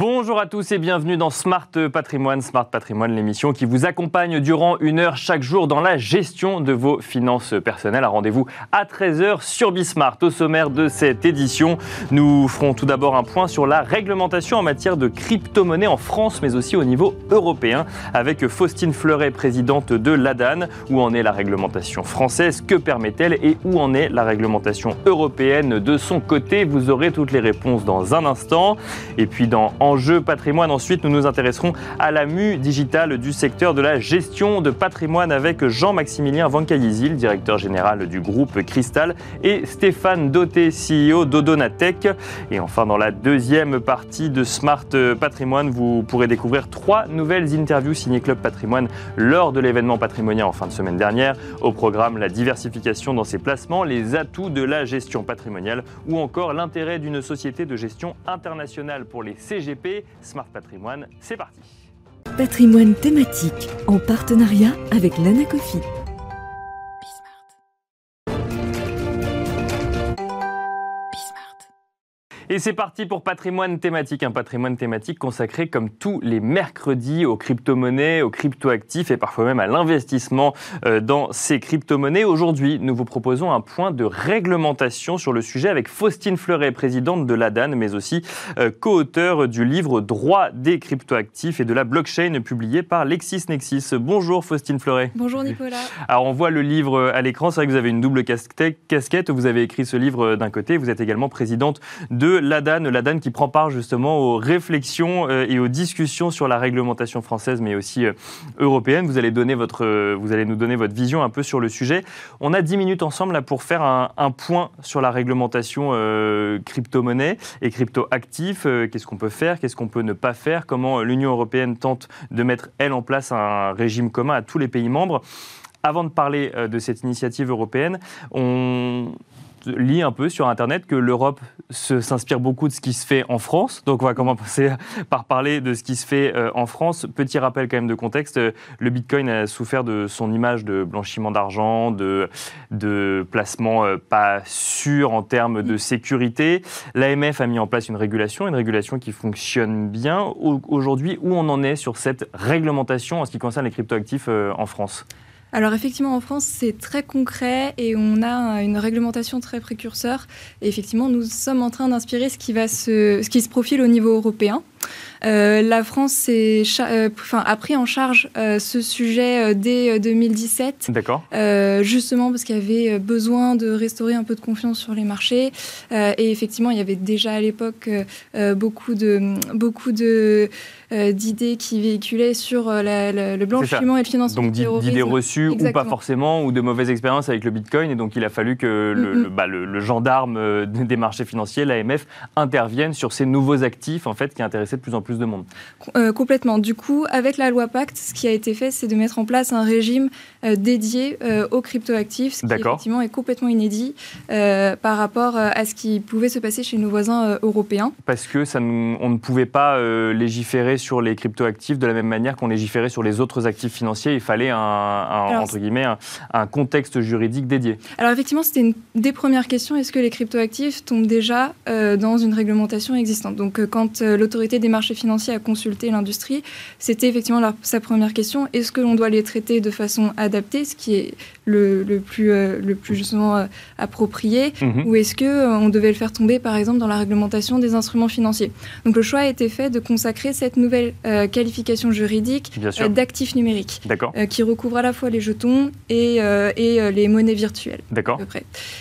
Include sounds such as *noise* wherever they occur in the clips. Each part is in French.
Bonjour à tous et bienvenue dans Smart Patrimoine. Smart Patrimoine, l'émission qui vous accompagne durant une heure chaque jour dans la gestion de vos finances personnelles. Un rendez-vous à 13h sur Bismart. Au sommaire de cette édition, nous ferons tout d'abord un point sur la réglementation en matière de crypto-monnaie en France, mais aussi au niveau européen, avec Faustine Fleuret, présidente de l'ADAN. Où en est la réglementation française? Que permet-elle? Et où en est la réglementation européenne de son côté? Vous aurez toutes les réponses dans un instant. Et puis dans Enjeu patrimoine. Ensuite, nous nous intéresserons à la mue digitale du secteur de la gestion de patrimoine avec Jean-Maximilien Vancayizil, directeur général du groupe Cristal, et Stéphane Doté, CEO d'Odonatech. Et enfin, dans la deuxième partie de Smart Patrimoine, vous pourrez découvrir trois nouvelles interviews signées Club Patrimoine lors de l'événement patrimonial en fin de semaine dernière. Au programme, la diversification dans ses placements, les atouts de la gestion patrimoniale ou encore l'intérêt d'une société de gestion internationale pour les Smart Patrimoine. C'est parti. Patrimoine thématique en partenariat avec l'Anacofi. Et c'est parti pour patrimoine thématique, un patrimoine thématique consacré comme tous les mercredis aux crypto-monnaies, aux crypto-actifs et parfois même à l'investissement euh, dans ces crypto-monnaies. Aujourd'hui, nous vous proposons un point de réglementation sur le sujet avec Faustine Fleuret, présidente de l'ADAN, mais aussi euh, co-auteur du livre Droit des crypto-actifs et de la blockchain publié par LexisNexis. Bonjour Faustine Fleuret. Bonjour Nicolas. Alors on voit le livre à l'écran, c'est vrai que vous avez une double casquette, vous avez écrit ce livre d'un côté, vous êtes également présidente de l'ADAN, l'ADAN qui prend part justement aux réflexions euh, et aux discussions sur la réglementation française, mais aussi euh, européenne. Vous allez, donner votre, euh, vous allez nous donner votre vision un peu sur le sujet. On a 10 minutes ensemble là, pour faire un, point sur la réglementation crypto-monnaie et crypto-actifs. Qu'est-ce qu'on peut faire Qu'est-ce qu'on peut ne pas faire Comment l'Union européenne tente de mettre, elle, en place un régime commun à tous les pays membres avant de parler de cette initiative européenne, on, lit un peu sur Internet que l'Europe s'inspire beaucoup de ce qui se fait en France. Donc on va commencer par parler de ce qui se fait euh, en France. Petit rappel quand même de contexte, le Bitcoin a souffert de son image de blanchiment d'argent, de, de placement euh, pas sûr en termes de sécurité. L'AMF a mis en place une régulation, une régulation qui fonctionne bien. Aujourd'hui, où on en est sur cette réglementation en ce qui concerne les cryptoactifs euh, en France? Alors effectivement, en France, c'est très concret et on a une réglementation très précurseur. Et effectivement, nous sommes en train d'inspirer ce qui va ce qui se profile au niveau européen. Euh, la France euh, a pris en charge euh, ce sujet dès 2017. D'accord. justement parce qu'il y avait besoin de restaurer un peu de confiance sur les marchés. et effectivement, il y avait déjà à l'époque beaucoup de, beaucoup de d'idées qui véhiculaient sur le blanchiment et le financement donc, d'idées reçues ou pas forcément, ou de mauvaises expériences avec le Bitcoin. Et donc, il a fallu que le, bah, gendarme *laughs* des marchés financiers, l'AMF, intervienne sur ces nouveaux actifs en fait, qui intéressaient de plus en plus de monde. Euh, complètement. Du coup, avec la loi Pacte, ce qui a été fait, c'est de mettre en place un régime euh, dédié euh, aux cryptoactifs, ce qui effectivement est complètement inédit par rapport à ce qui pouvait se passer chez nos voisins européens. Parce que ça, on ne pouvait pas légiférer sur les cryptoactifs de la même manière qu'on légiférait sur les autres actifs financiers. Il fallait un, entre guillemets un, contexte juridique dédié. Alors effectivement, c'était une des premières questions. Est-ce que les cryptoactifs tombent déjà dans une réglementation existante? Donc quand l'autorité des marchés financier à consulter l'industrie, c'était effectivement sa première question. Est-ce que l'on doit les traiter de façon adaptée, ce qui est le, plus, euh, le plus justement euh, approprié, mhm. ou est-ce qu'on euh, on devait le faire tomber, par exemple, dans la réglementation des instruments financiers? Donc le choix a été fait de consacrer cette nouvelle qualification juridique d'actifs numériques, qui recouvre à la fois les jetons et, et les monnaies virtuelles. D'accord.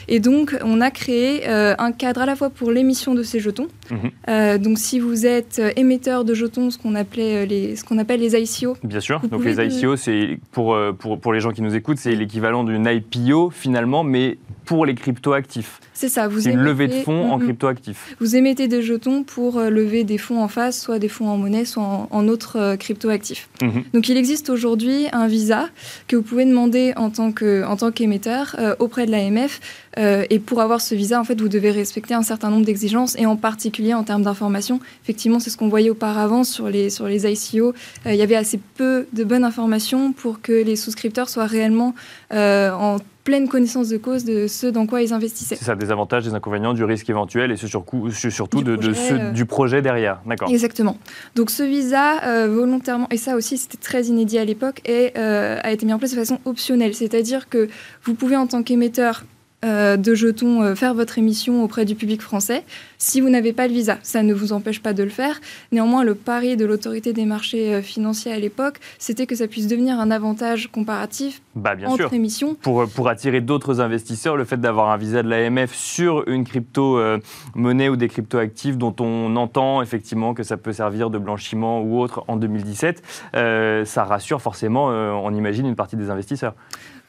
Et donc, on a créé un cadre à la fois pour l'émission de ces jetons. Mhm. donc, si vous êtes émetteur de jetons, ce qu'on appelait euh, les, ce qu'on appelle les ICO. Bien sûr. Donc les ICO, c'est pour, euh, pour, pour les gens qui nous écoutent, c'est l'équivalent d'une IPO finalement, mais pour les cryptoactifs. C'est ça. Vous une levée de fonds en cryptoactifs. Vous émettez des jetons pour euh, lever des fonds en face, soit des fonds en monnaie, soit en, autres cryptoactifs. Mhm. Donc il existe aujourd'hui un visa que vous pouvez demander en tant, que, en tant qu'émetteur auprès de l'AMF. et pour avoir ce visa, en fait, vous devez respecter un certain nombre d'exigences, et en particulier en termes d'information. Effectivement, c'est ce qu'on qu'on voyait auparavant sur les, sur les ICO, il y avait assez peu de bonnes informations pour que les souscripteurs soient réellement en pleine connaissance de cause de ce dans quoi ils investissaient. C'est ça, des avantages, des inconvénients, du risque éventuel et surtout du de, projet, de du projet derrière. D'accord. Exactement. Donc ce visa, volontairement, et ça aussi c'était très inédit à l'époque, et a été mis en place de façon optionnelle. C'est-à-dire que vous pouvez en tant qu'émetteur euh, de jetons euh, faire votre émission auprès du public français si vous n'avez pas le visa. Ça ne vous empêche pas de le faire. Néanmoins, le pari de l'autorité des marchés euh, financiers à l'époque, c'était que ça puisse devenir un avantage comparatif bah, bien entre sûr. émissions. Pour, pour attirer d'autres investisseurs, le fait d'avoir un visa de l'AMF sur une crypto-monnaie ou des crypto-actifs dont on entend effectivement que ça peut servir de blanchiment ou autre en 2017, ça rassure forcément, on imagine, une partie des investisseurs.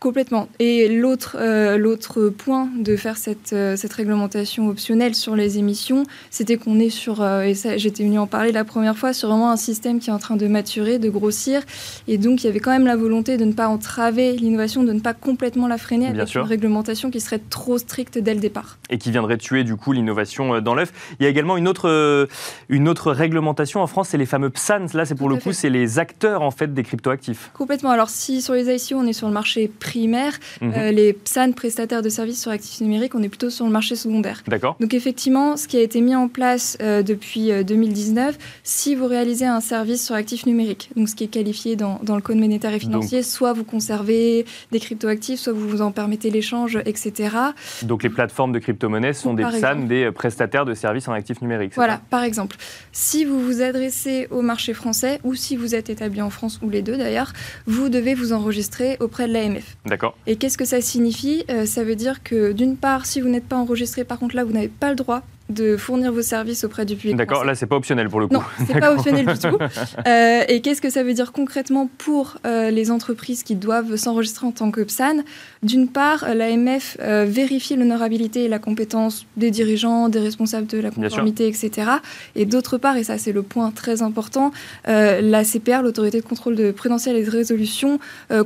Complètement. Et l'autre euh, l'autre point de faire cette, euh, cette réglementation optionnelle sur les émissions, c'était qu'on est sur, euh, et ça j'étais venu en parler la première fois, sur vraiment un système qui est en train de maturer, de grossir. Et donc il y avait quand même la volonté de ne pas entraver l'innovation, de ne pas complètement la freiner avec une réglementation qui serait trop stricte dès le départ. Et qui viendrait tuer du coup l'innovation dans l'œuf. Il y a également une autre, une autre réglementation en France, c'est les fameux PSAN. Là, c'est pour le coup, c'est les acteurs en fait des cryptoactifs. Complètement. Alors si sur les ICO, on est sur le marché primaire. Mhm. Euh, les PSAN, prestataires de services sur actifs numériques, on est plutôt sur le marché secondaire. D'accord. Donc effectivement, ce qui a été mis en place euh, depuis 2019, euh, si vous réalisez un service sur actifs numériques, donc ce qui est qualifié dans, dans le code monétaire et financier, soit vous conservez des cryptoactifs, soit vous vous en permettez l'échange, etc. Donc les plateformes de crypto-monnaies sont des PSAN, des prestataires de services en actifs numériques. Voilà, par exemple. Si vous vous adressez au marché français ou si vous êtes établi en France ou les deux d'ailleurs, vous devez vous enregistrer auprès de l'AMF. D'accord. Et qu'est-ce que ça signifie? Euh, Ça veut dire que d'une part, si vous n'êtes pas enregistré, par contre là, vous n'avez pas le droit de fournir vos services auprès du public. D'accord, là c'est pas optionnel pour le coup. Non, *laughs* c'est pas optionnel du tout. *laughs* Euh, et qu'est-ce que ça veut dire concrètement pour euh, les entreprises qui doivent s'enregistrer en tant que PSAN? D'une part, l'AMF euh, vérifie l'honorabilité et la compétence des dirigeants, des responsables de la conformité, etc. Et d'autre part, et ça c'est le point très important, la CPR, l'autorité de contrôle de prudentiel et de résolution,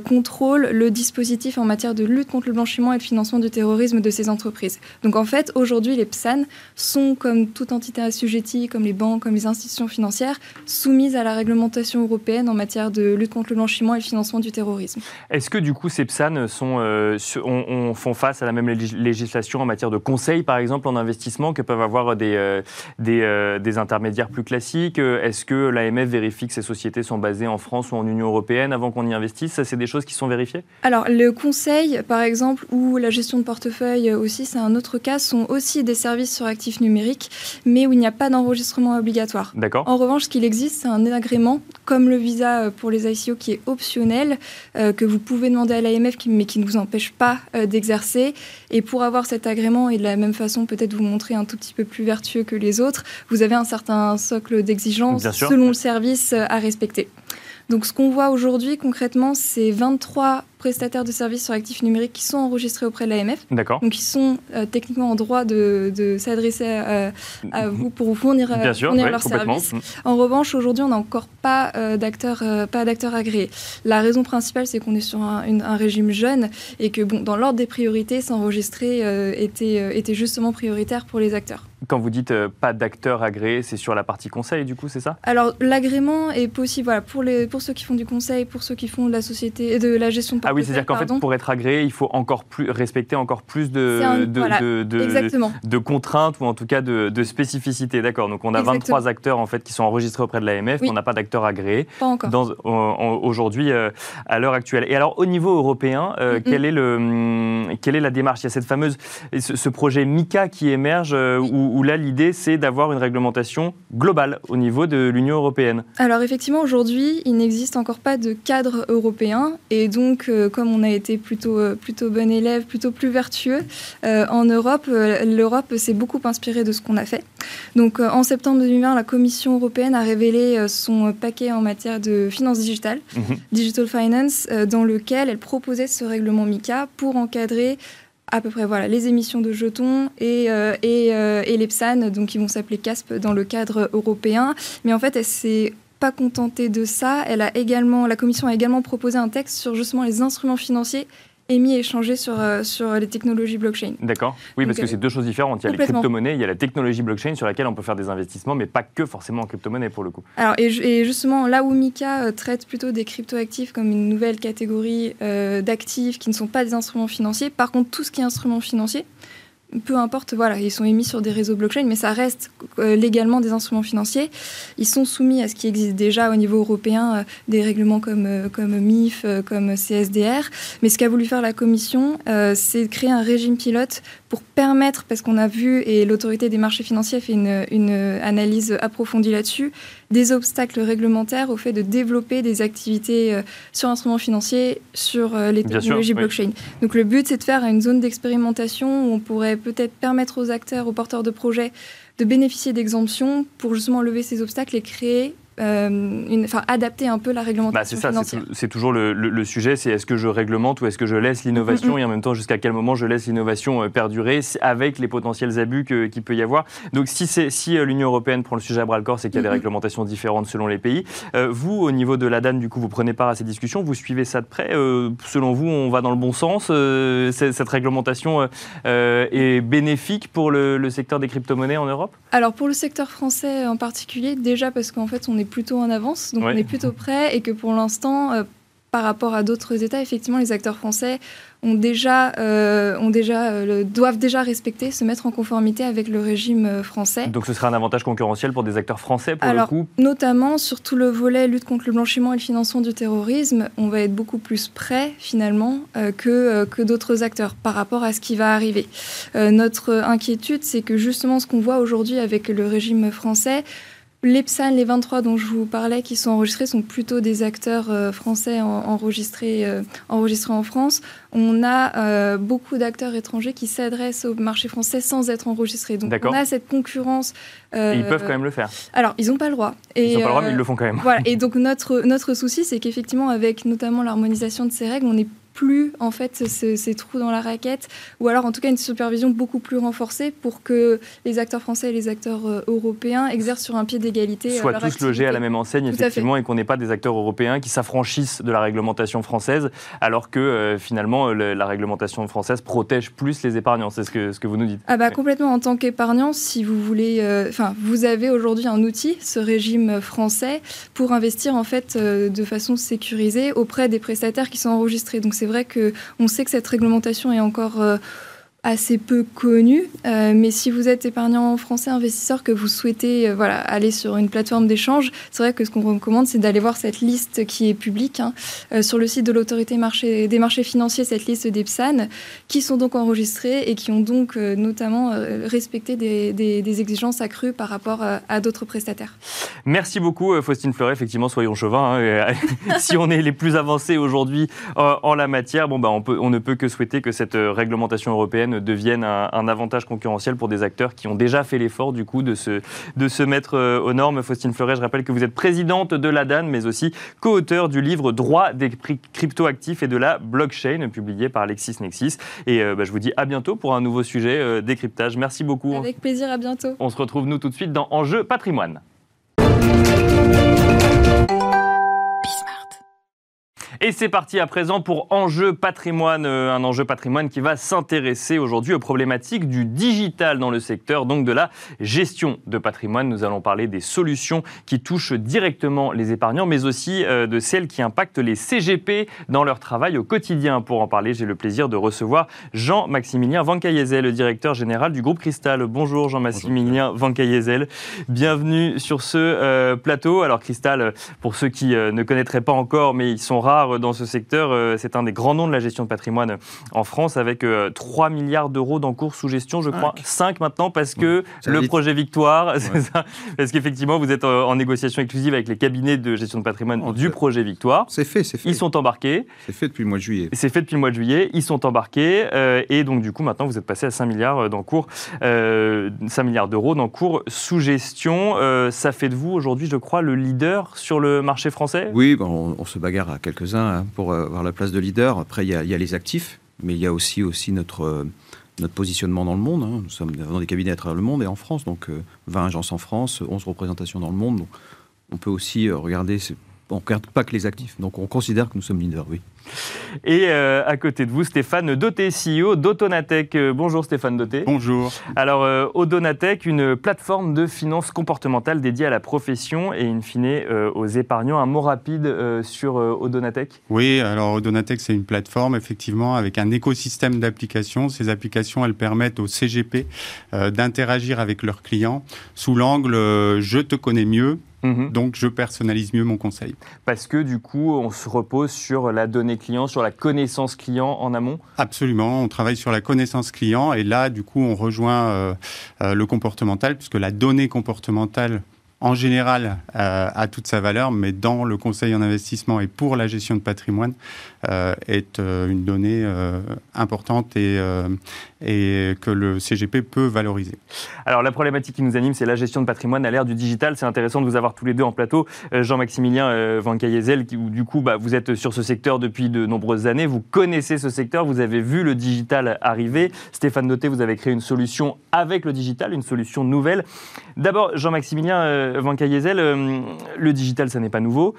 contrôle le dispositif en matière de lutte contre le blanchiment et le financement du terrorisme de ces entreprises. Donc en fait, aujourd'hui, les PSAN sont sont, comme toute entité assujettie, comme les banques, comme les institutions financières, soumises à la réglementation européenne en matière de lutte contre le blanchiment et le financement du terrorisme. Est-ce que du coup ces PSAN sont, euh, on, font face à la même législation en matière de conseil, par exemple, en investissement, que peuvent avoir des, euh, des, euh, des, intermédiaires plus classiques Est-ce que l'AMF vérifie que ces sociétés sont basées en France ou en Union européenne avant qu'on y investisse? Ça, c'est des choses qui sont vérifiées? Alors, le conseil, par exemple, ou la gestion de portefeuille aussi, c'est un autre cas, sont aussi des services sur actifs numérique, mais où il n'y a pas d'enregistrement obligatoire. D'accord. En revanche, ce qu'il existe, c'est un agrément, comme le visa pour les ICO, qui est optionnel, que vous pouvez demander à l'AMF, mais qui ne vous empêche pas euh, d'exercer. Et pour avoir cet agrément, et de la même façon, peut-être vous montrer un tout petit peu plus vertueux que les autres, vous avez un certain socle d'exigence selon le service à respecter. Donc ce qu'on voit aujourd'hui concrètement, c'est 23 prestataires de services sur actifs numériques qui sont enregistrés auprès de l'AMF. D'accord. Donc, ils sont euh, techniquement en droit de, s'adresser à, vous pour vous fournir, Bien sûr, fournir leurs services. Mm. En revanche, aujourd'hui, on n'a encore pas euh, d'acteurs euh, pas d'acteurs agréés. La raison principale, c'est qu'on est sur un, un, régime jeune et que, bon, dans l'ordre des priorités, s'enregistrer était, était justement prioritaire pour les acteurs. Quand vous dites pas d'acteurs agréés, c'est sur la partie conseil, du coup, c'est ça? Alors, l'agrément est possible voilà, pour, les, pour ceux qui font du conseil, pour ceux qui font de la société, de la gestion de ah oui, c'est-à-dire qu'en fait, pour être agréé, il faut encore plus respecter encore plus de, de, de, contraintes ou en tout cas de, spécificités. D'accord. Donc on a 23 acteurs en fait qui sont enregistrés auprès de l'AMF, mais on n'a pas d'acteurs agréés. Pas encore. Aujourd'hui, euh, à l'heure actuelle. Et alors au niveau européen, euh, quelle, est le, hum, quelle est la démarche? Il y a cette fameuse, ce, projet MICA qui émerge, euh, où, où, là l'idée c'est d'avoir une réglementation globale au niveau de l'Union européenne. Alors effectivement, aujourd'hui, il n'existe encore pas de cadre européen, et donc comme on a été plutôt, euh, plutôt bon élève, plutôt plus vertueux, euh, en Europe, euh, l'Europe s'est beaucoup inspirée de ce qu'on a fait. Donc en septembre 2020, la Commission européenne a révélé son paquet en matière de finances digitales, mhm. Digital Finance, dans lequel elle proposait ce règlement MICA pour encadrer à peu près voilà, les émissions de jetons et, et, et les PSAN, donc qui vont s'appeler CASP dans le cadre européen. Mais en fait, elle s'est pas contentée de ça. Elle a également, la Commission a également proposé un texte sur justement les instruments financiers émis et échangé sur, sur les technologies blockchain. D'accord. Oui, parce que c'est deux choses différentes. Il y a les crypto-monnaies, il y a la technologie blockchain sur laquelle on peut faire des investissements, mais pas que forcément en crypto-monnaie pour le coup. Alors, et, justement, là où Mika traite plutôt des crypto-actifs comme une nouvelle catégorie d'actifs qui ne sont pas des instruments financiers, par contre, tout ce qui est instrument financier, peu importe, voilà, ils sont émis sur des réseaux blockchain, mais ça reste euh, légalement des instruments financiers. Ils sont soumis à ce qui existe déjà au niveau européen, euh, des règlements comme, euh, comme MIF, comme CSDR. Mais ce qu'a voulu faire la Commission, c'est de créer un régime pilote pour permettre, parce qu'on a vu, et l'autorité des marchés financiers a fait une, une analyse approfondie là-dessus, des obstacles réglementaires au fait de développer des activités sur instruments financiers, sur les technologies blockchain. Donc le but, c'est de faire une zone d'expérimentation où on pourrait peut-être permettre aux acteurs, aux porteurs de projets de bénéficier d'exemptions pour justement lever ces obstacles et créer enfin, adapter un peu la réglementation. Bah, c'est ça, c'est toujours le, sujet, c'est est-ce que je réglemente ou est-ce que je laisse l'innovation et en même temps jusqu'à quel moment je laisse l'innovation euh, perdurer avec les potentiels abus qu'il peut y avoir. Donc si, si euh, l'Union européenne prend le sujet à bras le corps, c'est qu'il y a des réglementations différentes selon les pays. vous, au niveau de la DAN, du coup, vous prenez part à ces discussions, vous suivez ça de près. selon vous, on va dans le bon sens Cette réglementation est bénéfique pour le, le secteur des crypto-monnaies en Europe? Alors pour le secteur français en particulier, déjà parce qu'en fait on est plutôt en avance, donc on est plutôt prêt et que pour l'instant, euh, par rapport à d'autres États, effectivement, les acteurs français ont déjà, euh, ont déjà, euh, doivent déjà respecter, se mettre en conformité avec le régime français. Donc ce serait un avantage concurrentiel pour des acteurs français pour le coup Notamment sur tout le volet lutte contre le blanchiment et le financement du terrorisme, on va être beaucoup plus prêt finalement que, que d'autres acteurs par rapport à ce qui va arriver. notre inquiétude, c'est que justement ce qu'on voit aujourd'hui avec le régime français, les PSAN, les 23 dont je vous parlais, qui sont enregistrés, sont plutôt des acteurs euh, français enregistrés, euh, enregistrés en France. On a euh, beaucoup d'acteurs étrangers qui s'adressent au marché français sans être enregistrés. Donc on a cette concurrence. Et ils peuvent quand même le faire. Alors, ils n'ont pas le droit. ils n'ont pas le droit, mais ils le font quand même. Voilà. *laughs* Et donc notre, notre souci, c'est qu'effectivement, avec notamment l'harmonisation de ces règles, on est plus en fait ces, trous dans la raquette, ou alors en tout cas une supervision beaucoup plus renforcée pour que les acteurs français et les acteurs euh, européens exercent sur un pied d'égalité. Soient tous logés à la même enseigne, effectivement, et qu'on n'ait pas des acteurs européens qui s'affranchissent de la réglementation française, alors que euh, finalement la réglementation française protège plus les épargnants. C'est ce que, ce que vous nous dites. Ah bah complètement. En tant qu'épargnant, si vous voulez, euh, enfin, vous avez aujourd'hui un outil, ce régime français, pour investir en fait de façon sécurisée auprès des prestataires qui sont enregistrés. Donc c'est c'est vrai qu'on sait que cette réglementation est encore euh, assez peu connu. Euh, mais si vous êtes épargnant français, investisseur, que vous souhaitez euh, voilà, aller sur une plateforme d'échange, c'est vrai que ce qu'on recommande, c'est d'aller voir cette liste qui est publique hein, euh, sur le site de l'autorité des marchés financiers, cette liste des PSAN, qui sont donc enregistrés et qui ont donc notamment respecté des, exigences accrues par rapport à, d'autres prestataires. Merci beaucoup, Faustine Fleuret. Effectivement, soyons chauvins. Hein, *laughs* si on est les plus avancés aujourd'hui en la matière, bon, bah, on ne peut que souhaiter que cette réglementation européenne deviennent un, avantage concurrentiel pour des acteurs qui ont déjà fait l'effort du coup de se, de se mettre euh, aux normes. Faustine Fleuret, je rappelle que vous êtes présidente de l'ADAN, mais aussi co-auteur du livre Droit des cryptoactifs et de la blockchain, publié par LexisNexis. Et euh, bah, je vous dis à bientôt pour un nouveau sujet euh, décryptage. Merci beaucoup. Avec plaisir, à bientôt. On se retrouve nous tout de suite dans Enjeu patrimoine. Et c'est parti à présent pour Enjeu patrimoine, euh, un enjeu patrimoine qui va s'intéresser aujourd'hui aux problématiques du digital dans le secteur, donc de la gestion de patrimoine. Nous allons parler des solutions qui touchent directement les épargnants, mais aussi euh, de celles qui impactent les CGP dans leur travail au quotidien. Pour en parler, j'ai le plaisir de recevoir Jean-Maximilien Van le directeur général du groupe Cristal. Bonjour Jean-Maximilien Van Bienvenue sur ce euh, plateau. Alors Cristal, pour ceux qui ne connaîtraient pas encore, mais ils sont rares dans ce secteur. Euh, c'est un des grands noms de la gestion de patrimoine en France avec 3 euh, milliards d'euros d'encours sous gestion, je crois. 5 maintenant parce que le projet Victoire, *laughs* c'est ça. Parce qu'effectivement, vous êtes euh, en négociation exclusive avec les cabinets de gestion de patrimoine oh, du projet Victoire. C'est fait, c'est fait. Ils sont embarqués. C'est fait depuis le mois de juillet. C'est fait depuis le mois de juillet. Ils sont embarqués. et donc, du coup, maintenant, vous êtes passé à 5 milliards d'encours, 5 milliards d'euros d'encours sous gestion. ça fait de vous aujourd'hui, je crois, le leader sur le marché français? Oui, on, on se bagarre à Hein, pour euh, avoir la place de leader. Après, il y, a, les actifs, mais il y a aussi, aussi notre, euh, notre positionnement dans le monde. Hein. Nous sommes dans des cabinets à travers le monde et en France, donc 20 euh, agences en France, 11 représentations dans le monde. on peut aussi regarder on ne regarde pas que les actifs. Donc on considère que nous sommes leaders, oui. Et euh, à côté de vous, Stéphane Doté, CEO d'Autonatech. Euh, bonjour Stéphane Doté. Bonjour. Alors, euh, une plateforme de finances comportementale dédiée à la profession et in fine aux épargnants. Un mot rapide sur Audonatech Oui, alors Audonatech, c'est une plateforme effectivement avec un écosystème d'applications. Ces applications, elles permettent aux CGP d'interagir avec leurs clients sous l'angle je te connais mieux Mhm. Donc, je personnalise mieux mon conseil. Parce que du coup, on se repose sur la donnée client, sur la connaissance client en amont Absolument. On travaille sur la connaissance client et là, du coup, on rejoint euh, euh, le comportemental, puisque la donnée comportementale en général euh, a toute sa valeur, mais dans le conseil en investissement et pour la gestion de patrimoine, est euh, une donnée importante et, et que le CGP peut valoriser. Alors la problématique qui nous anime, c'est la gestion de patrimoine à l'ère du digital. C'est intéressant de vous avoir tous les deux en plateau. Jean-Maximilien Van Cayezel, qui du coup, bah, vous êtes sur ce secteur depuis de nombreuses années, vous connaissez ce secteur, vous avez vu le digital arriver. Stéphane Noté, vous avez créé une solution avec le digital, une solution nouvelle. D'abord, Jean-Maximilien Van Cayezel, euh, le digital, ça n'est pas nouveau.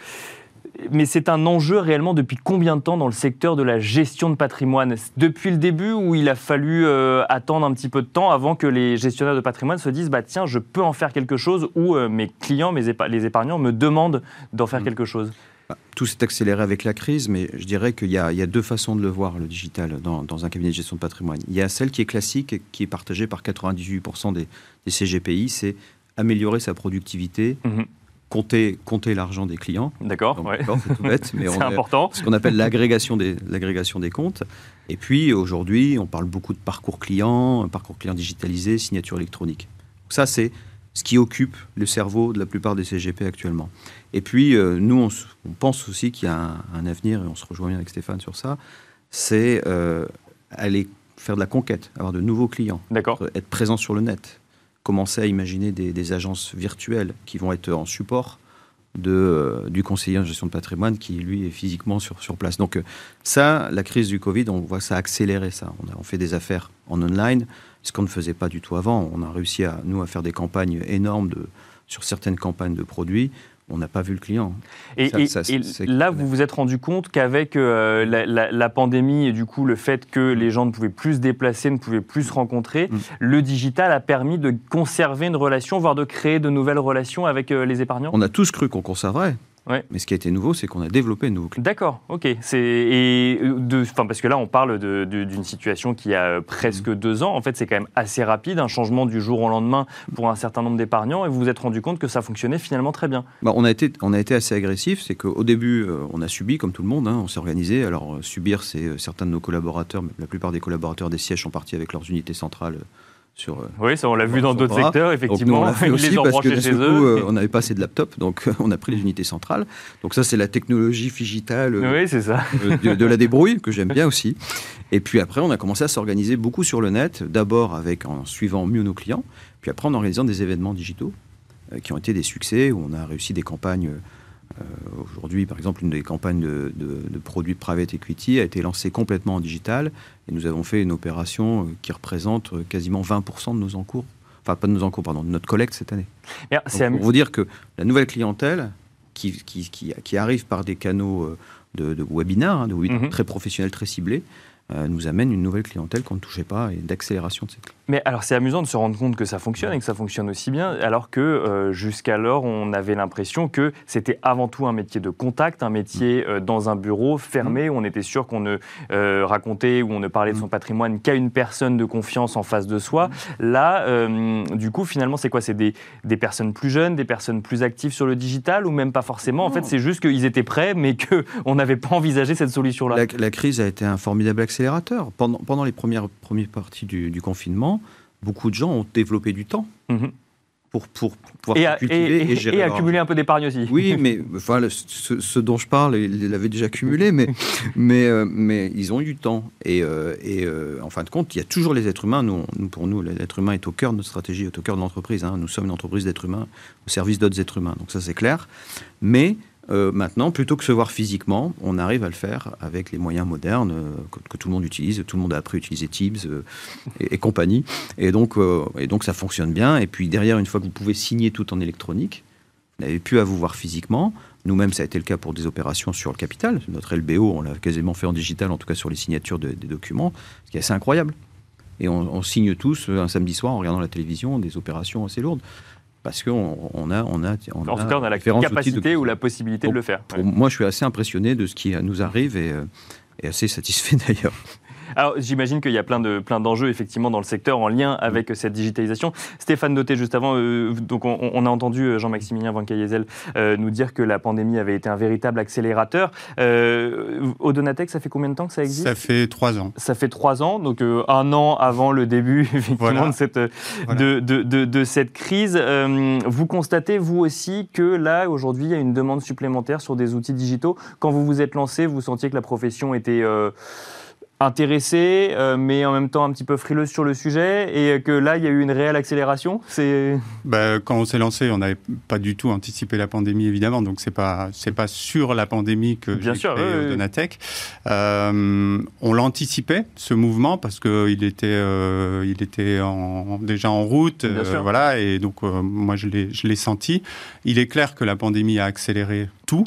Mais c'est un enjeu réellement depuis combien de temps dans le secteur de la gestion de patrimoine? Depuis le début où il a fallu euh, attendre un petit peu de temps avant que les gestionnaires de patrimoine se disent bah tiens je peux en faire quelque chose ou euh, mes clients, mes les épargnants me demandent d'en faire mmh. quelque chose? Bah, tout s'est accéléré avec la crise, mais je dirais qu'il y, a deux façons de le voir, le digital, dans, un cabinet de gestion de patrimoine. Il y a celle qui est classique et qui est partagée par 98% des, des CGPI, c'est améliorer sa productivité, mhm. Compter, compter l'argent des clients. D'accord, ouais. c'est tout bête, *laughs* mais c'est important. Ce qu'on appelle l'agrégation des, l'agrégation des comptes. Et puis aujourd'hui, on parle beaucoup de parcours client, parcours client digitalisé, signature électronique. ça, c'est ce qui occupe le cerveau de la plupart des CGP actuellement. Et puis, euh, nous, on, pense aussi qu'il y a un, avenir, et on se rejoint bien avec Stéphane sur ça, c'est euh, aller faire de la conquête, avoir de nouveaux clients, être présent sur le net, commencer à imaginer des, agences virtuelles qui vont être en support de, euh, du conseiller en gestion de patrimoine qui, lui, est physiquement sur, sur place. Donc euh, ça, la crise du Covid, on voit ça accélérer ça. On, a, on fait des affaires en online, ce qu'on ne faisait pas du tout avant. On a réussi, à, nous, à faire des campagnes énormes de, sur certaines campagnes de produits on n'a pas vu le client. Et, là, vous vous êtes rendu compte qu'avec euh, la, pandémie et du coup le fait que les gens ne pouvaient plus se déplacer, ne pouvaient plus se rencontrer, mm. le digital a permis de conserver une relation, voire de créer de nouvelles relations avec euh, les épargnants? On a tous cru qu'on conserverait. Mais ce qui a été nouveau, c'est qu'on a développé nouveaux clients. D'accord, ok. Et de, parce que là, on parle d'une situation qui a euh, presque mm. deux ans. En fait, c'est quand même assez rapide, un changement du jour au lendemain pour un certain nombre d'épargnants. Et vous vous êtes rendu compte que ça fonctionnait finalement très bien. Bah, on, a été, on a été assez agressif. C'est qu'au début, euh, on a subi, comme tout le monde, hein, on s'est organisé. Alors, euh, subir, c'est certains de nos collaborateurs, la plupart des collaborateurs des sièges sont partis avec leurs unités centrales euh, oui, ça on l'a vu dans d'autres secteurs, effectivement. on *laughs* fait aussi parce que chez eux. Euh, on n'avait pas assez de laptop, donc euh, on a pris les unités centrales. Donc ça, c'est la technologie digitale oui, ça. De, la débrouille, que j'aime bien aussi. Et puis après, on a commencé à s'organiser beaucoup sur le net, d'abord avec en suivant mieux nos clients, puis après en organisant des événements digitaux qui ont été des succès, où on a réussi des campagnes euh, aujourd'hui, par exemple, une des campagnes de, produits de private equity a été lancée complètement en digital et nous avons fait une opération euh, qui représente euh, quasiment 20% de nos encours, enfin pas de nos encours, pardon, de notre collecte cette année. Pour vous dire que la nouvelle clientèle qui, qui, arrive par des canaux de, de webinaires, hein, de mhm. très professionnels, très ciblés, nous amène une nouvelle clientèle qu'on ne touchait pas et d'accélération de cette clientèle. Mais alors c'est amusant de se rendre compte que ça fonctionne et que ça fonctionne aussi bien, alors que euh, jusqu'alors on avait l'impression que c'était avant tout un métier de contact, un métier mm. euh, dans un bureau fermé mm. où on était sûr qu'on ne euh, racontait ou on ne parlait de son mm. patrimoine qu'à une personne de confiance en face de soi. Là, du coup, finalement, c'est quoi? C'est des, des, personnes plus jeunes, des personnes plus actives sur le digital ou même pas forcément? En fait, c'est juste qu'ils étaient prêts, mais qu'on *laughs* n'avait pas envisagé cette solution-là. La, crise a été un formidable accélérateur. Pendant, pendant les premières, premières parties du confinement, beaucoup de gens ont développé du temps. Mhm. Pour, pour, pouvoir et, cultiver et, gérer et accumuler un peu d'épargne aussi. Oui, *laughs* mais enfin, ce, dont je parle, ils l'avaient déjà cumulé, mais, *laughs* mais, euh, mais ils ont eu du temps. Et, euh, et euh, en fin de compte, il y a toujours les êtres humains. Nous, pour nous, l'être humain est au cœur de notre stratégie, est au cœur de l'entreprise. Hein. Nous sommes une entreprise d'êtres humains au service d'autres êtres humains. Donc ça, c'est clair. Mais euh, maintenant, plutôt que se voir physiquement, on arrive à le faire avec les moyens modernes euh, que, tout le monde utilise. Tout le monde a appris à utiliser Teams euh, et, compagnie. Et donc, et donc, ça fonctionne bien. Et puis derrière, une fois que vous pouvez signer tout en électronique, vous n'avez plus à vous voir physiquement. Nous-mêmes, ça a été le cas pour des opérations sur le capital. Notre LBO, on l'a quasiment fait en digital, en tout cas sur les signatures des documents, ce qui est assez incroyable. Et on, signe tous un samedi soir en regardant la télévision des opérations assez lourdes parce qu'on on a, on a, on en tout cas, on a la capacité ou la possibilité de le faire. Moi, je suis assez impressionné de ce qui nous arrive et, euh, et assez satisfait *laughs* d'ailleurs. Alors, j'imagine qu'il y a plein de plein d'enjeux effectivement dans le secteur en lien avec cette digitalisation. Stéphane Noté, juste avant, euh, donc on, a entendu euh, Jean-Maximilien Van euh, nous dire que la pandémie avait été un véritable accélérateur. au Donatec, ça fait combien de temps que ça existe? Ça fait trois ans. Ça fait trois ans, donc un an avant le début *laughs* effectivement de cette de, de, de, cette crise. vous constatez vous aussi que là aujourd'hui il y a une demande supplémentaire sur des outils digitaux. Quand vous vous êtes lancé, vous sentiez que la profession était intéressé, euh, mais en même temps un petit peu frileux sur le sujet, et que là, il y a eu une réelle accélération C'est *laughs* bah, Quand on s'est lancé, on n'avait pas du tout anticipé la pandémie, évidemment, donc c'est pas c'est pas sur la pandémie que j'ai créé oui, Donatec. Euh, on l'anticipait, ce mouvement, parce qu'il était, euh, il était en, déjà en route, voilà, et donc moi je l'ai senti. Il est clair que la pandémie a accéléré tout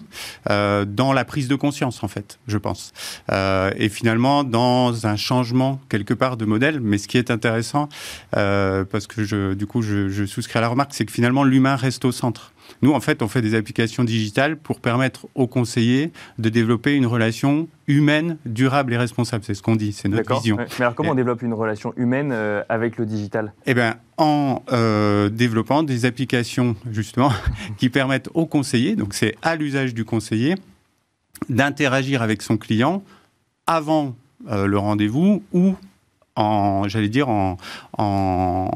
dans la prise de conscience, en fait, je pense. et finalement, dans dans un changement quelque part de modèle. Mais ce qui est intéressant, euh, parce que je, du coup je, je souscris à la remarque, c'est que finalement l'humain reste au centre. Nous, en fait, on fait des applications digitales pour permettre aux conseillers de développer une relation humaine, durable et responsable. C'est ce qu'on dit, c'est notre vision. Mais alors, comment on développe une relation humaine euh, avec le digital? Eh bien, en euh, développant des applications, justement, *laughs* qui permettent aux conseillers, donc c'est à l'usage du conseiller, d'interagir avec son client avant le rendez-vous ou en, j'allais dire, en, en,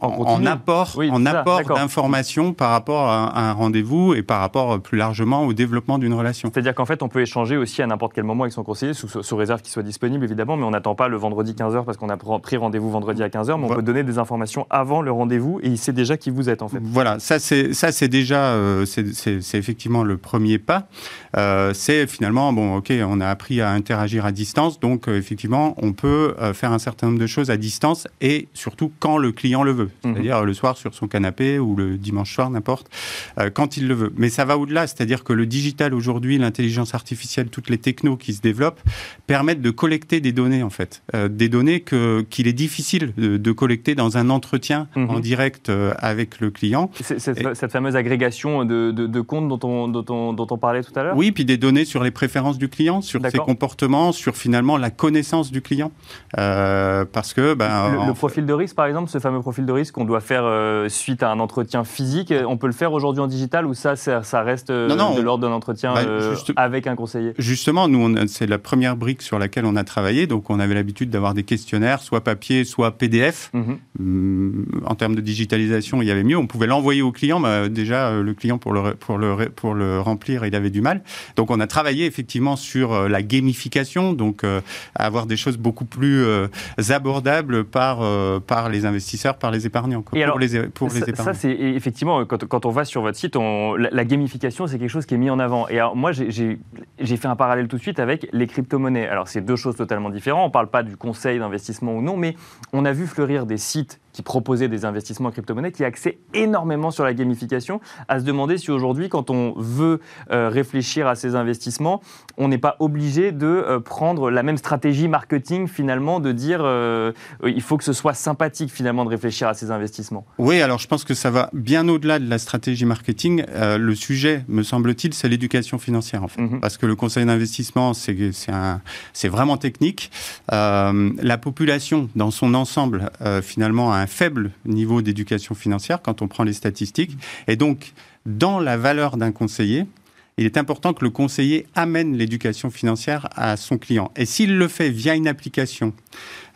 en, apport, en apport d'informations par rapport à un rendez-vous et par rapport euh, plus largement au développement d'une relation. C'est-à-dire qu'en fait, on peut échanger aussi à n'importe quel moment avec son conseiller, sous, réserve qu'il soit disponible évidemment, mais on n'attend pas le vendredi 15h parce qu'on a pris rendez-vous vendredi à 15h, mais on peut donner des informations avant le rendez-vous et il sait déjà qui vous êtes en fait. Voilà, ça c'est, ça, c'est déjà, euh, c'est, effectivement le premier pas. Euh, c'est finalement, bon, ok, on a appris à interagir à distance, donc effectivement, on peut faire un certain nombre de choses à distance et surtout quand le client le veut. Mhm. c'est-à-dire le soir sur son canapé ou le dimanche soir, n'importe, euh, quand il le veut. Mais ça va au-delà, c'est-à-dire que le digital aujourd'hui, l'intelligence artificielle, toutes les technos qui se développent permettent de collecter des données en fait, euh, des données que qu'il est difficile de, collecter dans un entretien en mhm. direct euh, avec le client. Cette, fameuse agrégation de, de, comptes dont on, dont, on, dont on parlait tout à l'heure? Oui, puis des données sur les préférences du client, sur ses comportements, sur finalement la connaissance du client, parce que ben, le, profil de risque, par exemple, ce fameux profil de risque qu'on doit faire euh, suite à un entretien physique. On peut le faire aujourd'hui en digital ou ça, ça, reste euh, de l'ordre d'un entretien bah, euh, avec un conseiller? Justement, nous, c'est la première brique sur laquelle on a travaillé. Donc, on avait l'habitude d'avoir des questionnaires, soit papier, soit PDF. Mhm. Hum, en termes de digitalisation, il y avait mieux. On pouvait l'envoyer au client. mais déjà, le client, pour le, pour, le, pour le remplir, il avait du mal. Donc, on a travaillé effectivement sur la gamification, donc avoir des choses beaucoup plus abordables par, par les investisseurs, par les épargnants et alors, pour les, ça, c'est effectivement, quand, on va sur votre site, la, gamification, c'est quelque chose qui est mis en avant. Et alors, moi, j'ai fait un parallèle tout de suite avec les crypto-monnaies. Alors, c'est deux choses totalement différentes. On ne parle pas du conseil d'investissement ou non, mais on a vu fleurir des sites qui proposait des investissements en crypto-monnaie, qui axait énormément sur la gamification, à se demander si aujourd'hui, quand on veut euh, réfléchir à ces investissements, on n'est pas obligé de euh, prendre la même stratégie marketing finalement, de dire euh, il faut que ce soit sympathique finalement de réfléchir à ces investissements. Oui, alors je pense que ça va bien au-delà de la stratégie marketing. le sujet, me semble-t-il, c'est l'éducation financière en fait, mhm. parce que le conseil d'investissement, c'est vraiment technique. la population dans son ensemble, finalement, a un faible niveau d'éducation financière quand on prend les statistiques. Et donc, dans la valeur d'un conseiller, il est important que le conseiller amène l'éducation financière à son client. Et s'il le fait via une application,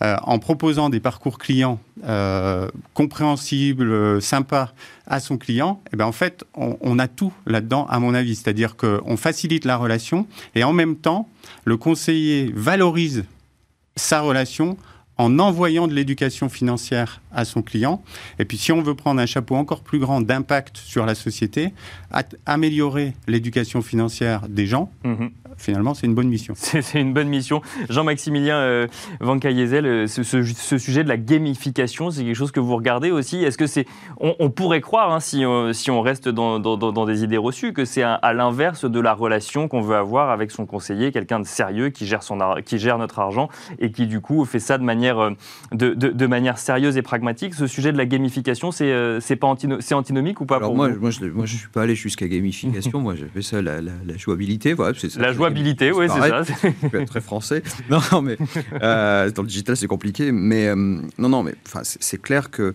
euh, en proposant des parcours clients euh, compréhensibles, euh, sympas à son client, eh ben en fait, on a tout là-dedans, à mon avis. C'est-à-dire qu'on facilite la relation et en même temps, le conseiller valorise sa relation en envoyant de l'éducation financière à son client. Et puis si on veut prendre un chapeau encore plus grand d'impact sur la société, améliorer l'éducation financière des gens, mhm. Finalement c'est une bonne mission. C'est une bonne mission. Jean-Maximilien euh, Van euh, ce, sujet de la gamification, c'est quelque chose que vous regardez aussi. Est-ce que c'est... On, pourrait croire, hein, si, on, si, on reste dans, dans, des idées reçues, que c'est à l'inverse de la relation qu'on veut avoir avec son conseiller, quelqu'un de sérieux qui gère, son, qui gère notre argent et qui du coup fait ça de manière euh, de, manière sérieuse et pragmatique? Ce sujet de la gamification, c'est euh, pas antinomique ou pas Alors moi, moi, je ne suis pas allé jusqu'à gamification. moi, j'ai fait ça la, jouabilité. Voilà, ça, la jouabilité, oui, c'est ça. C'est très français. *laughs* Non, mais euh, dans le digital, c'est compliqué. Mais non, non, mais c'est clair que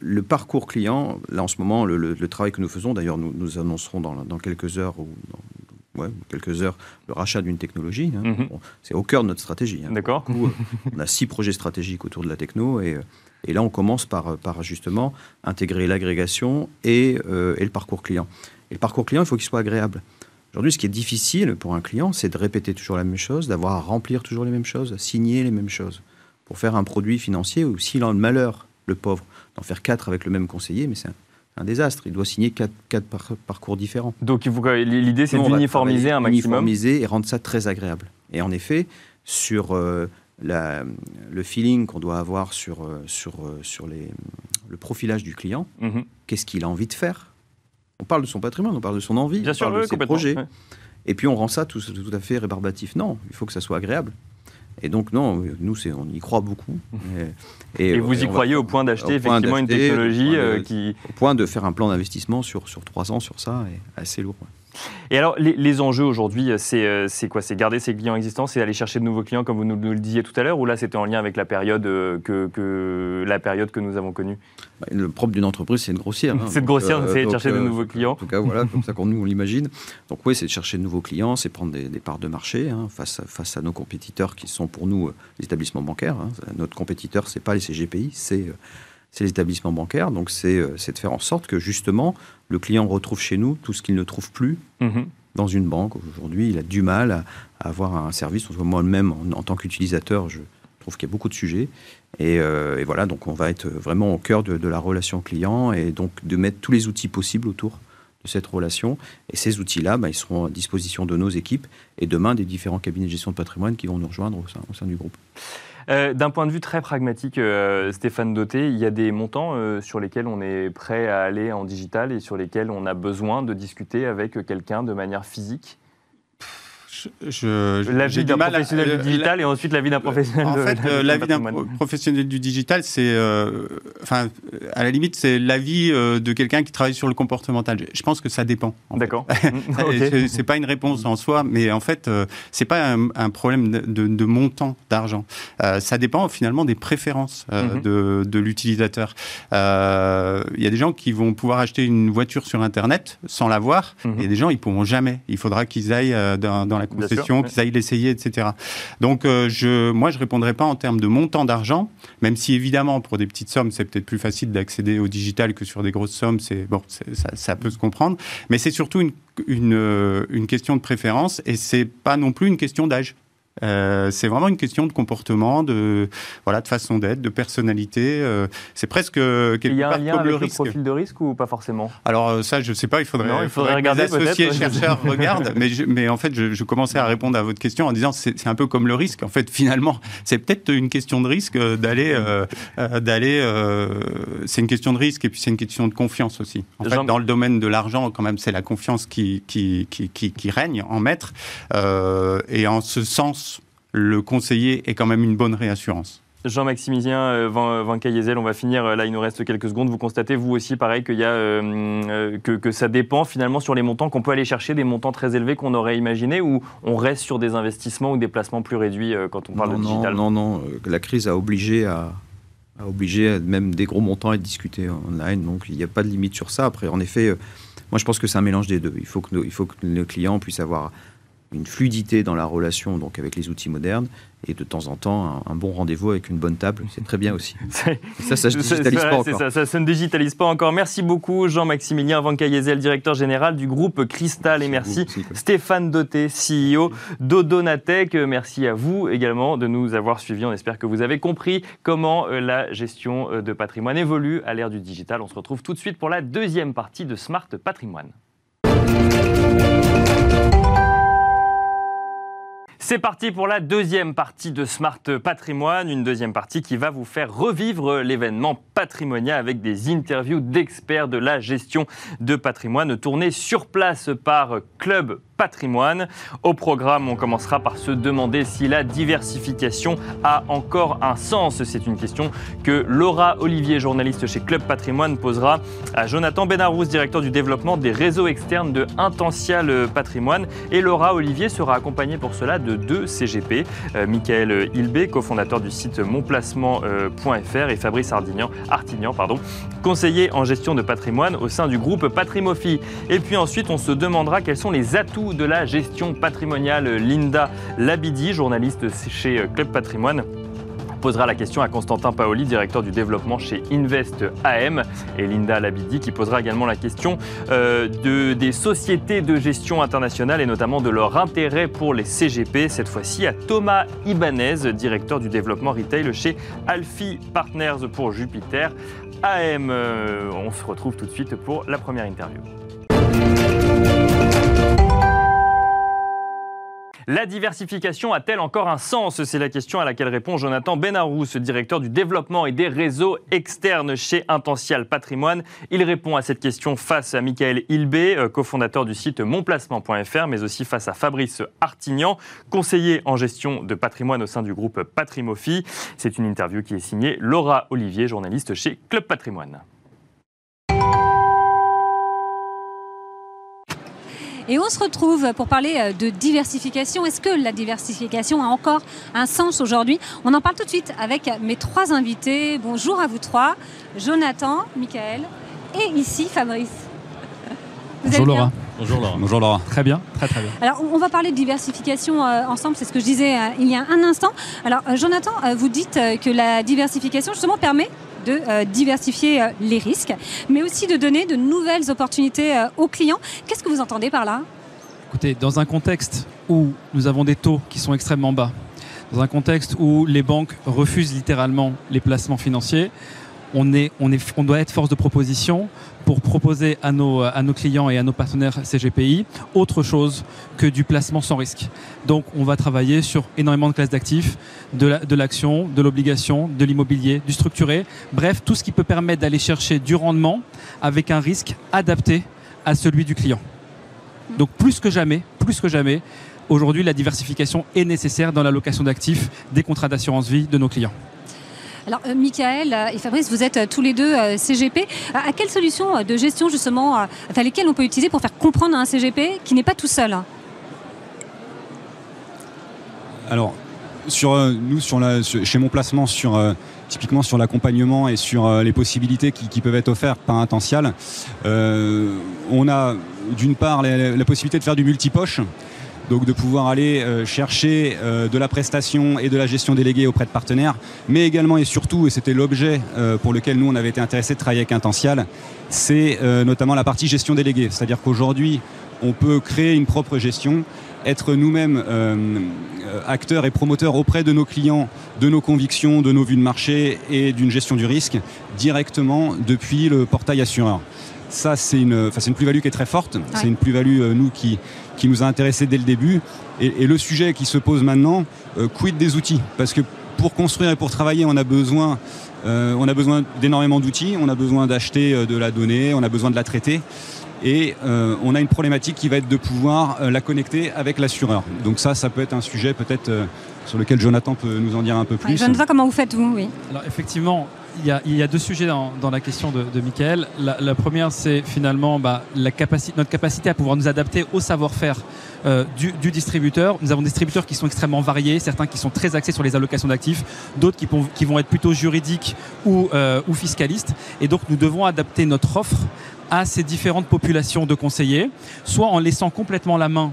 le parcours client, là en ce moment, le, travail que nous faisons, d'ailleurs nous, nous annoncerons dans, dans, quelques heures ou dans, ouais, quelques heures, le rachat d'une technologie. Hein. Mhm. c'est au cœur de notre stratégie. Hein. D'accord. Euh, on a six projets stratégiques autour de la techno et, euh, et là, on commence par, par justement intégrer l'agrégation et, euh, et, le parcours client. Et le parcours client, il faut qu'il soit agréable. Aujourd'hui, ce qui est difficile pour un client, c'est de répéter toujours la même chose, d'avoir à remplir toujours les mêmes choses, à signer les mêmes choses. Pour faire un produit financier, ou s'il a le malheur, le pauvre, d'en faire quatre avec le même conseiller, mais c'est un, un désastre. Il doit signer quatre, quatre parcours différents. Donc l'idée, c'est d'uniformiser un maximum. Uniformiser et rendre ça très agréable. Et en effet, sur euh, la, le feeling qu'on doit avoir sur, euh, sur, euh, sur les, le profilage du client, mhm. qu'est-ce qu'il a envie de faire? On parle de son patrimoine, on parle de son envie, Bien on sûr, parle de ses projets. Et puis on rend ça tout, tout à fait rébarbatif. Non, il faut que ça soit agréable. Et donc, non, nous, on y croit beaucoup. *laughs* Et, vous y croyez au point d'acheter effectivement une technologie euh, qui... Au point de faire un plan d'investissement sur, sur trois ans sur ça, est assez lourd. Et alors, les, enjeux aujourd'hui, euh, euh, c'est quoi? C'est garder ses clients existants, c'est aller chercher de nouveaux clients, comme vous nous, le disiez tout à l'heure, ou là, c'était en lien avec la période, euh, que, la période que nous avons connue? Bah, Le propre d'une entreprise, c'est de grossir. Hein. *laughs* c'est de grossir, c'est de chercher de nouveaux clients. En tout cas, voilà, *laughs* comme ça qu'on nous, on l'imagine. Donc oui, c'est de chercher de nouveaux clients, c'est prendre des, parts de marché hein, face, à, face à nos compétiteurs qui sont pour nous les établissements bancaires. Hein. Notre compétiteur, c'est pas les CGPI, c'est c'est les établissements bancaires. Donc, euh, c'est de faire en sorte que justement, le client retrouve chez nous tout ce qu'il ne trouve plus mhm. dans une banque. Aujourd'hui, il a du mal à, avoir un service. Moi-même, en, tant qu'utilisateur, je trouve qu'il y a beaucoup de sujets. Euh, et, voilà, donc on va être vraiment au cœur de, la relation client et donc de mettre tous les outils possibles autour de cette relation. Et ces outils-là, bah, ils seront à disposition de nos équipes et demain des différents cabinets de gestion de patrimoine qui vont nous rejoindre au sein du groupe. Euh, d'un point de vue très pragmatique, euh, Stéphane Doté, il y a des montants euh, sur lesquels on est prêt à aller en digital et sur lesquels on a besoin de discuter avec quelqu'un de manière physique je, la vie d'un professionnel du digital et ensuite la vie d'un professionnel en fait, la, vie d'un professionnel du digital, c'est, enfin, à la limite, c'est la vie de quelqu'un qui travaille sur le comportemental. Je pense que ça dépend. D'accord. *laughs* c'est pas une réponse en soi, mais en fait, c'est pas un, problème de, montant d'argent. ça dépend finalement des préférences mhm. de, de l'utilisateur. Il y a des gens qui vont pouvoir acheter une voiture sur Internet sans la voir, mhm. et des gens ils pourront jamais. Il faudra qu'ils aillent dans, dans la concession, qu'ils aillent l'essayer, etc. Donc, euh, je, moi, je répondrai pas en termes de montant d'argent, même si évidemment, pour des petites sommes, c'est peut-être plus facile d'accéder au digital que sur des grosses sommes. C'est bon, ça, ça, peut se comprendre, mais c'est surtout une, une, euh, une question de préférence et c'est pas non plus une question d'âge. Euh, c'est vraiment une question de comportement, de voilà, de façon d'être, de personnalité. Euh, c'est presque quelque Il y a un lien avec le, profil de risque ou pas forcément? Alors euh, ça, je sais pas. Il faudrait, il faudrait, regarder. Que les associés chercheurs *laughs* regardent. Mais, mais en fait, je, je, commençais à répondre à votre question en disant c'est un peu comme le risque. En fait, finalement, c'est peut-être une question de risque d'aller d'aller. c'est une question de risque et puis c'est une question de confiance aussi. En fait, dans le domaine de l'argent, quand même, c'est la confiance qui qui, qui, qui, qui règne en maître. et en ce sens le conseiller est quand même une bonne réassurance. Jean-Maximilien euh, Van, Van on va finir, euh, là il nous reste quelques secondes. Vous constatez, vous aussi, pareil, qu'il y a, euh, que, ça dépend finalement sur les montants, qu'on peut aller chercher des montants très élevés qu'on aurait imaginé, ou on reste sur des investissements ou des placements plus réduits quand on parle de digital? Non, non, la crise a obligé à, a obligé même des gros montants à être discutés online, donc il n'y a pas de limite sur ça. Après, en effet, moi je pense que c'est un mélange des deux. Il faut que, il faut que le client puisse avoir une fluidité dans la relation donc avec les outils modernes et de temps en temps un, bon rendez-vous avec une bonne table, c'est très bien aussi. *laughs* ça, ça ne digitalise pas encore. Ça, ça, ne digitalise pas encore. Merci beaucoup Jean-Maximilien Van Cayezel, directeur général du groupe Cristal, et merci Stéphane Doté, CEO d'Odonatech. Merci à vous également de nous avoir suivis. On espère que vous avez compris comment euh, la gestion euh, de patrimoine évolue à l'ère du digital. On se retrouve tout de suite pour la deuxième partie de Smart Patrimoine. C'est parti pour la deuxième partie de Smart Patrimoine, une deuxième partie qui va vous faire revivre l'événement patrimonial avec des interviews d'experts de la gestion de patrimoine tournées sur place par Club Au programme, on commencera par se demander si la diversification a encore un sens. C'est une question que Laura Olivier, journaliste chez Club Patrimoine, posera à Jonathan Benarous, directeur du développement des réseaux externes de Intential Patrimoine. Et Laura Olivier sera accompagnée pour cela de deux CGP, euh, Michael Hilbé, cofondateur du site monplacement.fr et Fabrice Artignan, Artignan pardon, conseiller en gestion de patrimoine au sein du groupe Patrimofi. Et puis ensuite, on se demandera quels sont les atouts de la gestion patrimoniale, Linda Labidi, journaliste chez Club Patrimoine posera la question à Constantin Paoli, directeur du développement chez Invest AM, et Linda Labidi qui posera également la question euh, de, des sociétés de gestion internationale et notamment de leur intérêt pour les CGP, cette fois-ci à Thomas Ibanez, directeur du développement retail chez Alfie Partners pour Jupiter AM. Euh, on se retrouve tout de suite pour la première interview. La diversification a-t-elle encore un sens? C'est la question à laquelle répond Jonathan Benarous, directeur du développement et des réseaux externes chez Intential Patrimoine. Il répond à cette question face à Michael Hilbé, euh, cofondateur du site monplacement.fr, mais aussi face à Fabrice Artignan, conseiller en gestion de patrimoine au sein du groupe Patrimofi. C'est une interview qui est signée Laura Olivier, journaliste chez Club Patrimoine. Et on se retrouve pour parler euh, de diversification. Est-ce que la diversification a encore un sens aujourd'hui? On en parle tout de suite avec mes trois invités. Bonjour à vous trois, Jonathan, Michael et ici Fabrice. Bonjour Laura. Bonjour Laura. Bonjour Laura. Très bien, très très bien. Alors on va parler de diversification euh, ensemble, c'est ce que je disais euh, il y a un instant. Alors Jonathan, vous dites que la diversification justement permet de euh, diversifier euh, les risques, mais aussi de donner de nouvelles opportunités euh, aux clients. Qu'est-ce que vous entendez par là? Écoutez, dans un contexte où nous avons des taux qui sont extrêmement bas, dans un contexte où les banques refusent littéralement les placements financiers, on, on doit être force de proposition pour proposer à nos, clients et à nos partenaires CGPI autre chose que du placement sans risque. Donc on va travailler sur énormément de classes d'actifs, de l'action, de l'obligation, de l'immobilier, du structuré, bref, tout ce qui peut permettre d'aller chercher du rendement avec un risque adapté à celui du client. Donc plus que jamais, plus que jamais, aujourd'hui la diversification est nécessaire dans l'allocation d'actifs des contrats d'assurance vie de nos clients. Alors, euh, Michael euh, et Fabrice, vous êtes euh, tous les deux CGP. À quelle solution de gestion, justement, enfin, lesquelles on peut utiliser pour faire comprendre un CGP qui n'est pas tout seul Alors, sur, chez mon placement, sur, typiquement sur l'accompagnement et sur les possibilités qui, peuvent être offertes par Intential, on a d'une part la, possibilité de faire du multipoche donc de pouvoir aller euh, chercher euh, de la prestation et de la gestion déléguée auprès de partenaires, mais également et surtout, et c'était l'objet euh, pour lequel nous on avait été intéressé de travailler avec Intential, c'est notamment la partie gestion déléguée. C'est-à-dire qu'aujourd'hui, on peut créer une propre gestion, être nous-mêmes acteurs et promoteurs auprès de nos clients, de nos convictions, de nos vues de marché et d'une gestion du risque directement depuis le portail assureur. Ça, c'est une, une plus-value qui est très forte. C'est une plus-value, nous, qui, qui nous a intéressés dès le début. Et, le sujet qui se pose maintenant, euh, quid des outils? Parce que pour construire et pour travailler, on a besoin, euh, on a besoin d'énormément d'outils, on a besoin d'acheter euh, de la donnée, on a besoin de la traiter. Et on a une problématique qui va être de pouvoir la connecter avec l'assureur. Donc ça, ça peut être un sujet peut-être sur lequel Jonathan peut nous en dire un peu plus. Jonathan, comment vous faites vous oui. Alors effectivement, il y, a, deux sujets dans, la question de, de Michael. La, première, c'est finalement bah, notre capacité à pouvoir nous adapter au savoir-faire euh, du, distributeur. Nous avons des distributeurs qui sont extrêmement variés, certains qui sont très axés sur les allocations d'actifs, d'autres qui, vont être plutôt juridiques euh, ou fiscalistes. Et donc, nous devons adapter notre offre à ces différentes populations de conseillers, soit en laissant complètement la main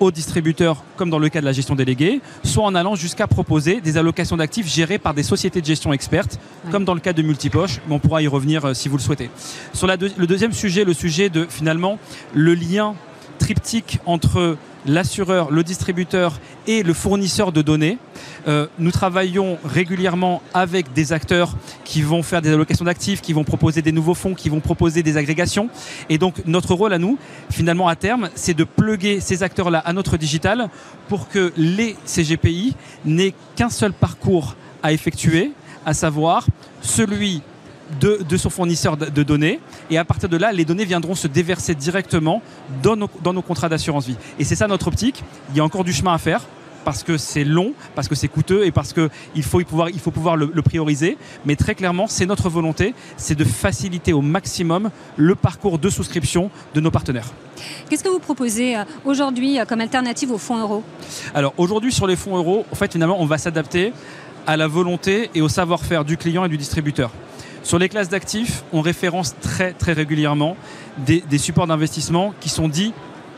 aux distributeurs, comme dans le cas de la gestion déléguée, soit en allant jusqu'à proposer des allocations d'actifs gérées par des sociétés de gestion expertes, comme dans le cas de Multipoche, mais on pourra y revenir euh, si vous le souhaitez. Sur la le deuxième sujet, le sujet de finalement le lien triptyque entre l'assureur, le distributeur et le fournisseur de données. Euh, nous travaillons régulièrement avec des acteurs qui vont faire des allocations d'actifs, qui vont proposer des nouveaux fonds, qui vont proposer des agrégations. Et donc notre rôle à nous, finalement à terme, c'est de pluguer ces acteurs-là à notre digital pour que les CGPI n'aient qu'un seul parcours à effectuer, à savoir celui de, son fournisseur de, données. Et à partir de là, les données viendront se déverser directement dans nos, dans nos contrats d'assurance vie. Et c'est ça notre optique. Il y a encore du chemin à faire parce que c'est long, parce que c'est coûteux et parce qu'il faut, pouvoir, il faut pouvoir le, prioriser. Mais très clairement, c'est notre volonté, c'est de faciliter au maximum le parcours de souscription de nos partenaires. Qu'est-ce que vous proposez euh, aujourd'hui euh, comme alternative aux fonds euros? Alors aujourd'hui sur les fonds euros, en fait finalement on va s'adapter à la volonté et au savoir-faire du client et du distributeur. Sur les classes d'actifs, on référence très très régulièrement des, supports d'investissement qui sont dits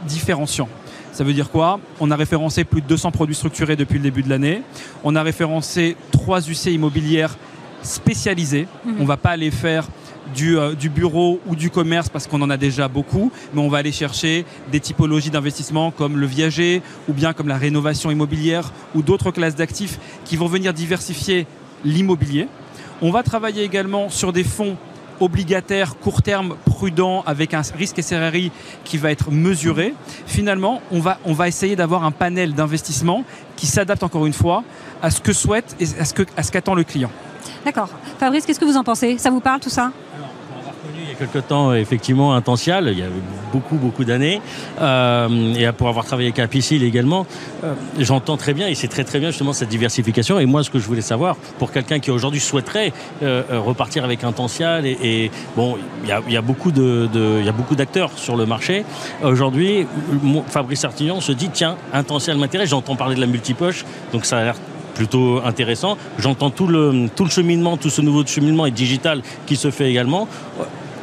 différenciants. Ça veut dire quoi? On a référencé plus de 200 produits structurés depuis le début de l'année. On a référencé trois UC immobilières spécialisées. Mhm. On ne va pas aller faire du, euh, du, bureau ou du commerce parce qu'on en a déjà beaucoup, mais on va aller chercher des typologies d'investissement comme le viager ou bien comme la rénovation immobilière ou d'autres classes d'actifs qui vont venir diversifier l'immobilier. On va travailler également sur des fonds obligataires court terme prudents avec un risque SRRI qui va être mesuré. Finalement, on va, on va essayer d'avoir un panel d'investissement qui s'adapte encore une fois à ce que souhaite et à ce qu'attend le client. D'accord. Fabrice, qu'est-ce que vous en pensez? Ça vous parle tout ça? Quelque temps effectivement intential, il y a beaucoup beaucoup d'années, euh, et pour avoir travaillé avec Apicil également, euh, j'entends très bien et c'est très très bien justement cette diversification. Et moi, ce que je voulais savoir pour quelqu'un qui aujourd'hui souhaiterait euh, repartir avec Intential, et, bon, il y a, beaucoup de, il y a d'acteurs sur le marché. Aujourd'hui, Fabrice Artillon se dit tiens, Intential m'intéresse. J'entends parler de la multipoche, donc ça a l'air plutôt intéressant. J'entends tout le, tout le cheminement, tout ce nouveau cheminement et digital qui se fait également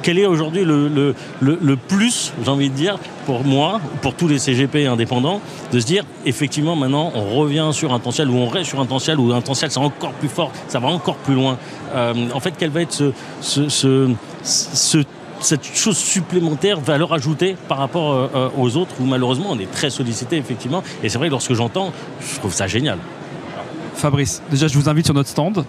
quel est aujourd'hui le, plus, j'ai envie de dire, pour moi, pour tous les CGP indépendants, de se dire, effectivement, maintenant, on revient sur un potentiel, ou on reste sur un potentiel, ou un potentiel, c'est encore plus fort, ça va encore plus loin. Euh, en fait, quelle va être ce, ce, cette chose supplémentaire, valeur ajoutée par rapport euh, aux autres, où malheureusement, on est très sollicité, effectivement. Et c'est vrai que lorsque j'entends, je trouve ça génial. Fabrice, déjà, je vous invite sur notre stand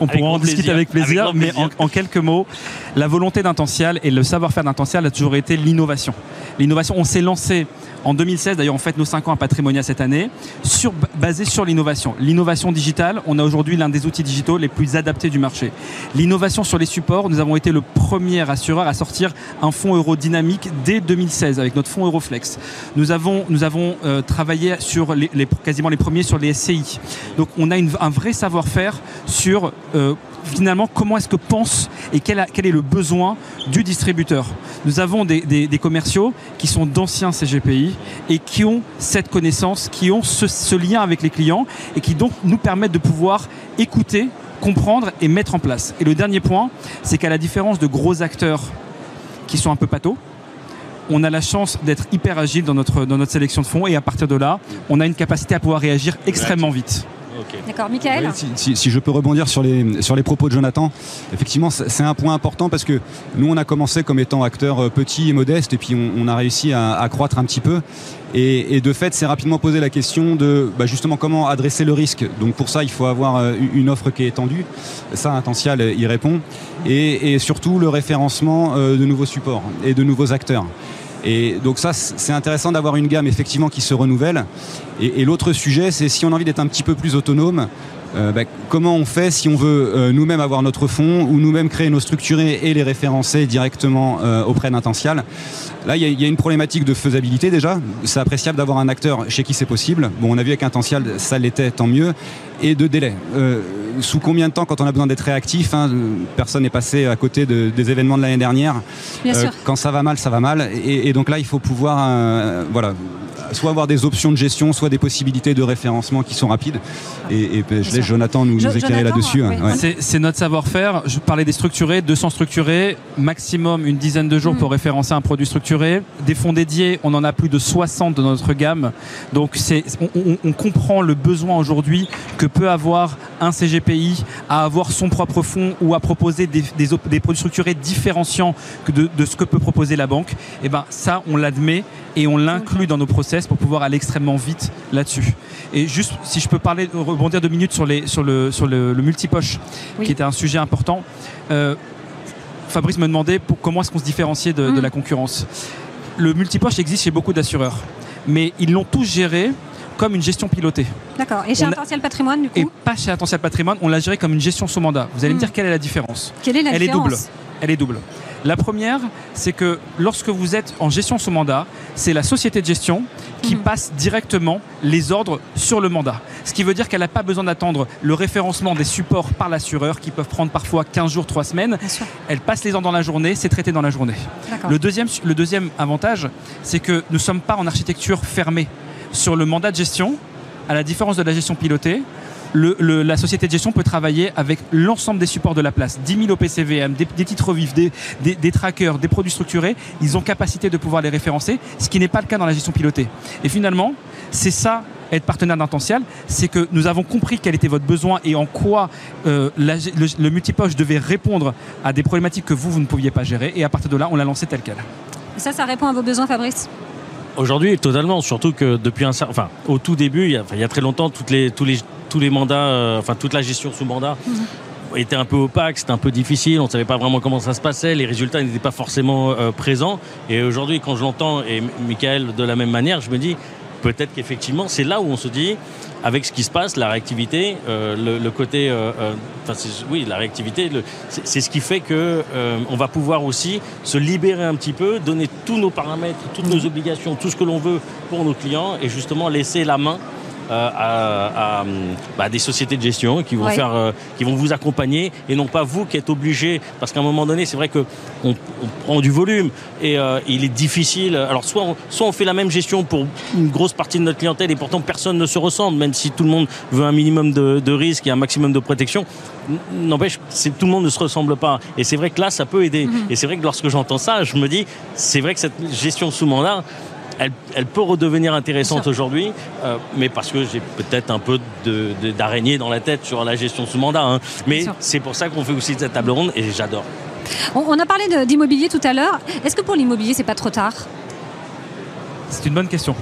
on pourra en discuter avec plaisir, mais En, quelques mots, la volonté d'Intential et le savoir-faire d'Intential a toujours été l'innovation. L'innovation, on s'est lancé en 2016, d'ailleurs on fête nos 5 ans à Patrimonia cette année, sur, basé sur l'innovation. L'innovation digitale, on a aujourd'hui l'un des outils digitaux les plus adaptés du marché. L'innovation sur les supports, nous avons été le premier assureur à sortir un fonds euro dynamique dès 2016 avec notre fonds Euroflex. Nous avons, nous avons euh, travaillé sur les, quasiment les premiers sur les SCI. Donc on a un vrai savoir-faire sur euh, finalement comment est-ce que pense et quel, est le besoin du distributeur. Nous avons des, commerciaux qui sont d'anciens CGPI et qui ont cette connaissance, qui ont ce, lien avec les clients et qui donc nous permettent de pouvoir écouter, comprendre et mettre en place. Et le dernier point, c'est qu'à la différence de gros acteurs qui sont un peu patos, on a la chance d'être hyper agile dans notre, dans notre sélection de fonds et à partir de là, on a une capacité à pouvoir réagir extrêmement vite. D'accord, Michael si, je peux rebondir sur les, sur les propos de Jonathan, effectivement, c'est un point important parce que nous, on a commencé comme étant acteurs euh, petits et modestes et puis on, a réussi à, croître un petit peu. Et, de fait, c'est rapidement posé la question de bah, justement comment adresser le risque. Donc pour ça, il faut avoir euh, une offre qui est étendue. Ça, Intential y répond. Et, surtout le référencement euh, de nouveaux supports et de nouveaux acteurs. Et donc ça, c'est intéressant d'avoir une gamme effectivement qui se renouvelle. Et, l'autre sujet, c'est si on a envie d'être un petit peu plus autonome, euh, bah, comment on fait si on veut euh, nous-mêmes avoir notre fonds ou nous-mêmes créer nos structurés et les référencer directement euh, auprès d'Intential Là, il y, a une problématique de faisabilité déjà. C'est appréciable d'avoir un acteur chez qui c'est possible. Bon, on a vu avec Intential, ça l'était, tant mieux. Et de délai sous combien de temps, quand on a besoin d'être réactif, hein, personne n'est passé à côté des événements de l'année dernière. Bien sûr. Quand ça va mal, ça va mal. Et, donc là, il faut pouvoir voilà, soit avoir des options de gestion, soit des possibilités de référencement qui sont rapides. Et, et je laisse. Jonathan nous, Jo- nous éclairer là-dessus. oui. ouais. C'est notre savoir-faire. Je parlais des structurés, 200 structurés, maximum une dizaine de jours Mm. pour référencer un produit structuré. Des fonds dédiés, on en a plus de 60 dans notre gamme. Donc on, on- on comprend le besoin aujourd'hui que peut avoir un CGPI à avoir son propre fonds ou à proposer des, des op- des produits structurés différenciants de, de ce que peut proposer la banque. Et ben ça, on l'admet et on l'inclut dans nos process pour pouvoir aller extrêmement vite là-dessus. Et juste, si je peux parler, rebondir deux minutes sur, les, sur, le, sur le, le multipoche, Oui. qui était un sujet important. Euh, Fabrice me demandait pour- comment est-ce qu'on se différenciait de, de la concurrence. Le multipoche existe chez beaucoup d'assureurs, mais ils l'ont tous géré comme une gestion pilotée. D'accord. Et chez On Intentiel Patrimoine, du coup, Et pas chez Attention Patrimoine, on l'a géré comme une gestion sous mandat. Vous allez me dire quelle est la différence? Quelle est la Elle est différence? Double. Elle est double. La première, c'est que lorsque vous êtes en gestion sous mandat, c'est la société de gestion qui Mhm. passe directement les ordres sur le mandat. Ce qui veut dire qu'elle n'a pas besoin d'attendre le référencement des supports par l'assureur qui peuvent prendre parfois 15 jours, 3 semaines. Elle passe les ordres dans la journée, c'est traité dans la journée. Le deuxième, le deuxième avantage, c'est que nous ne sommes pas en architecture fermée. Sur le mandat de gestion, à la différence de la gestion pilotée, le- le- la société de gestion peut travailler avec l'ensemble des supports de la place. 10 000 OPCVM, des, des titres vifs, des, des- des trackers, des produits structurés. Ils ont capacité de pouvoir les référencer, ce qui n'est pas le cas dans la gestion pilotée. Et finalement, c'est ça être partenaire d'Intential, c'est que nous avons compris quel était votre besoin et en quoi euh, la- le, le multipoche devait répondre à des problématiques que vous, vous ne pouviez pas gérer. Et à partir de là, on l'a lancé tel quel. Ça, ça répond à vos besoins, Fabrice? Aujourd'hui, totalement. Surtout que depuis un enfin, au tout début, il y a, enfin, il y a très longtemps, toutes les, tous les, tous les mandats, euh, enfin, toute la gestion sous mandat était un peu opaque, c'était un peu difficile, on ne savait pas vraiment comment ça se passait, les résultats n'étaient pas forcément euh, présents. Et aujourd'hui, quand je l'entends, et Michael de la même manière, je me dis, peut-être qu'effectivement, c'est là où on se dit, avec ce qui se passe, la réactivité, euh, le, le côté, euh, oui, la réactivité, c'est ce qui fait que on va pouvoir aussi se libérer un petit peu, donner tous nos paramètres, toutes nos obligations, tout ce que l'on veut pour nos clients, et justement laisser la main. Euh, à, à, bah, des sociétés de gestion qui vont Ouais. faire, euh, qui vont vous accompagner et non pas vous qui êtes obligé. Parce qu'à un moment donné c'est vrai que on, on prend du volume et euh, il est difficile. Alors soit on, soit on fait la même gestion pour une grosse partie de notre clientèle et pourtant personne ne se ressemble même si tout le monde veut un minimum de, de risque et un maximum de protection. N'empêche tout le monde ne se ressemble pas. Et c'est vrai que là ça peut aider. Et c'est vrai que lorsque j'entends ça je me dis c'est vrai que cette gestion sous mandat elle, elle peut redevenir intéressante aujourd'hui, euh, mais parce que j'ai peut-être un peu de- de- d'araignée dans la tête sur la gestion sous mandat. hein. Mais c'est pour ça qu'on fait aussi cette table ronde et j'adore. on, on a parlé de- d'immobilier tout à l'heure. Est-ce que pour l'immobilier, c'est pas trop tard? C'est une bonne question.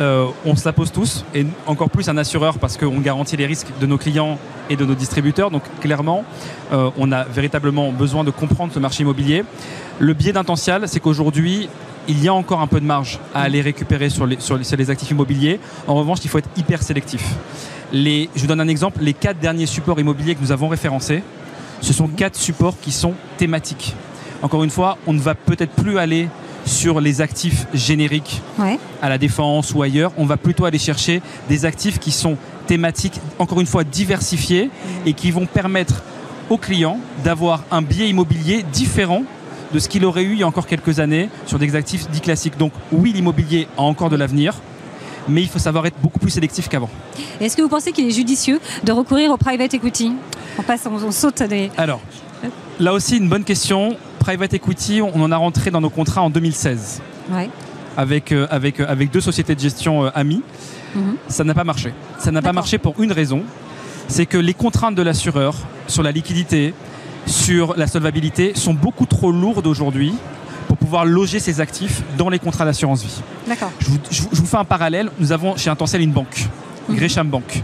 Euh, on se la pose tous, et encore plus un assureur parce qu'on garantit les risques de nos clients et de nos distributeurs. Donc clairement, euh, on a véritablement besoin de comprendre ce marché immobilier. Le biais d'Intential, c'est qu'aujourd'hui, il y a encore un peu de marge à aller récupérer sur les, sur les, sur les actifs immobiliers. En revanche, il faut être hyper sélectif. Les, je vous donne un exemple. Les quatre derniers supports immobiliers que nous avons référencés, ce sont quatre supports qui sont thématiques. Encore une fois, on ne va peut-être plus aller sur les actifs génériques Ouais. à la défense ou ailleurs, on va plutôt aller chercher des actifs qui sont thématiques, encore une fois diversifiés, et qui vont permettre aux clients d'avoir un biais immobilier différent de ce qu'il aurait eu il y a encore quelques années sur des actifs dits classiques. Donc oui, l'immobilier a encore de l'avenir, mais il faut savoir être beaucoup plus sélectif qu'avant. Est-ce que vous pensez qu'il est judicieux de recourir au private equity on, passe, on, on saute des. Alors, là aussi une bonne question. Private equity, on en a rentré dans nos contrats en 2016 Ouais. avec, euh, avec, euh, avec deux sociétés de gestion euh, amies. Mhm. Ça n'a pas marché. Ça n'a pas marché pour une raison, c'est que les contraintes de l'assureur sur la liquidité, sur la solvabilité sont beaucoup trop lourdes aujourd'hui pour pouvoir loger ces actifs dans les contrats d'assurance vie. D'accord. Je vous, je vous- je vous fais un parallèle. Nous avons chez Intensel une banque, Mhm. Gresham Bank.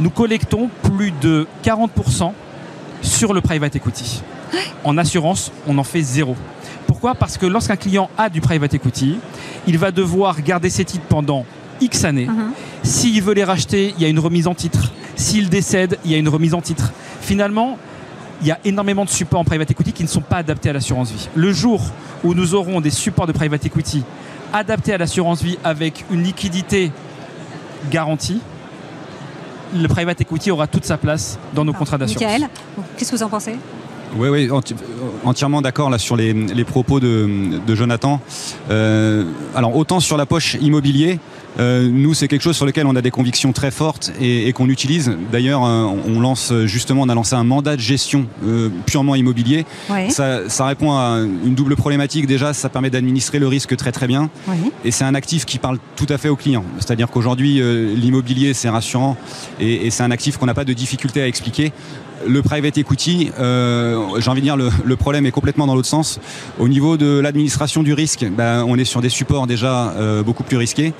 Nous collectons plus de 40% sur le private equity. En assurance, on en fait zéro. Pourquoi? Parce que lorsqu'un client a du private equity, il va devoir garder ses titres pendant X années. Mhm. S'il veut les racheter, il y a une remise en titre. S'il décède, il y a une remise en titre. Finalement, il y a énormément de supports en private equity qui ne sont pas adaptés à l'assurance vie. Le jour où nous aurons des supports de private equity adaptés à l'assurance vie avec une liquidité garantie, le private equity aura toute sa place dans nos contrats d'assurance. Michael, qu'est-ce que vous en pensez? Oui, oui, enti- entièrement d'accord là sur les, les propos de, de Jonathan. Euh, alors autant sur la poche immobilier, Euh, nous, c'est quelque chose sur lequel on a des convictions très fortes et, qu'on utilise. D'ailleurs, euh, on lance justement, on a lancé un mandat de gestion purement immobilier. Ça, répond à une double problématique. Déjà, ça permet d'administrer le risque très très bien. Et c'est un actif qui parle tout à fait aux clients. C'est-à-dire qu'aujourd'hui, l'immobilier, c'est rassurant et, et c'est un actif qu'on n'a pas de difficulté à expliquer le private equity, euh, j'ai envie de dire, le, problème est complètement dans l'autre sens. Au niveau de l'administration du risque, ben, on est sur des supports déjà euh, beaucoup plus risqués.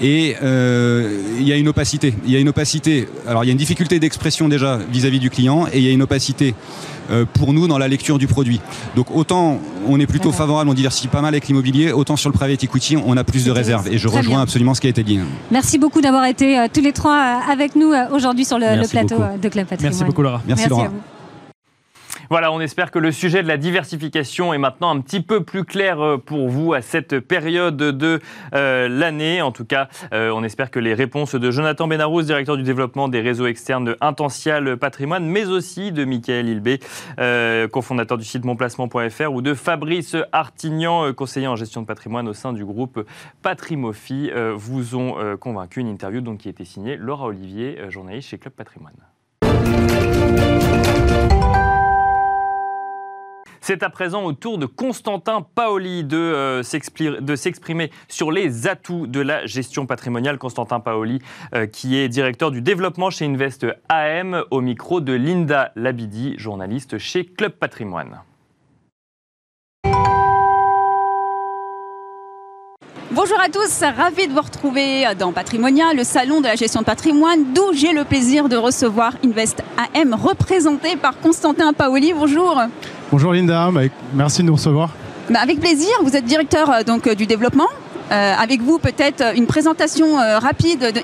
Et euh, il y a une opacité. Il y a une opacité. Alors, il y a une difficulté d'expression déjà vis-à-vis -vis du client et il y a une opacité pour nous dans la lecture du produit. Donc autant on est plutôt favorable, on diversifie pas mal avec l'immobilier, autant sur le private equity, on a plus de réserves. Et je rejoins absolument ce qui a été dit. Merci beaucoup d'avoir été euh, tous les trois euh, avec nous aujourd'hui sur le, plateau de Club Patrimoine. Merci beaucoup Laura. Merci, Laura. Voilà, on espère que le sujet de la diversification est maintenant un petit peu plus clair euh, pour vous à cette période de euh, l'année. En tout cas, euh, on espère que les réponses de Jonathan Benarous, directeur du développement des réseaux externes de Intential Patrimoine, mais aussi de Michael Ilbé, cofondateur du site monplacement.fr, ou de Fabrice Artignan, conseiller en gestion de patrimoine au sein du groupe Patrimofi, vous ont convaincu. Une interview donc, qui a été signée Laura Olivier, journaliste chez Club Patrimoine. C'est à présent au tour de Constantin Paoli de euh, s'exprimer sur les atouts de la gestion patrimoniale. Constantin Paoli, euh, qui est directeur du développement chez Invest AM, au micro de Linda Labidi, journaliste chez Club Patrimoine. Bonjour à tous, ravi de vous retrouver dans Patrimonia, le salon de la gestion de patrimoine, d'où j'ai le plaisir de recevoir Invest AM, représenté par Constantin Paoli. Bonjour. Bonjour Linda, merci de nous recevoir. Bah, avec plaisir, vous êtes directeur euh, donc, euh, du développement. Euh, avec vous peut-être une présentation rapide de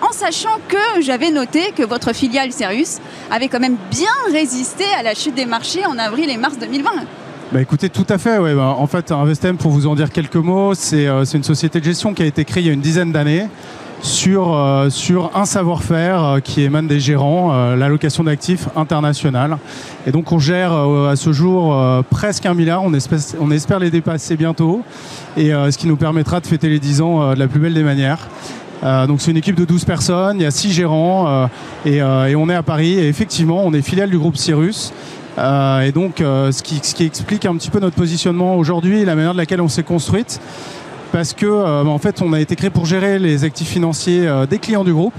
en sachant que j'avais noté que votre filiale Serius avait quand même bien résisté à la chute des marchés en avril et mars 2020. Bah écoutez, tout à fait. Ouais. Bah, en fait, InvestM, pour vous en dire quelques mots, c'est une société de gestion qui a été créée il y a une dizaine d'années sur, euh, sur un savoir-faire euh, qui émane des gérants, euh, l'allocation d'actifs internationale. Et donc on gère à ce jour presque un milliard, on espère, on espère les dépasser bientôt, et ce qui nous permettra de fêter les 10 ans de la plus belle des manières. donc c'est une équipe de 12 personnes, il y a 6 gérants et, et, on est à Paris et effectivement on est filiale du groupe Cyrus. et donc ce qui, ce, qui, explique un petit peu notre positionnement aujourd'hui et la manière de laquelle on s'est construite parce que euh, en fait on a été créé pour gérer les actifs financiers euh, des clients du groupe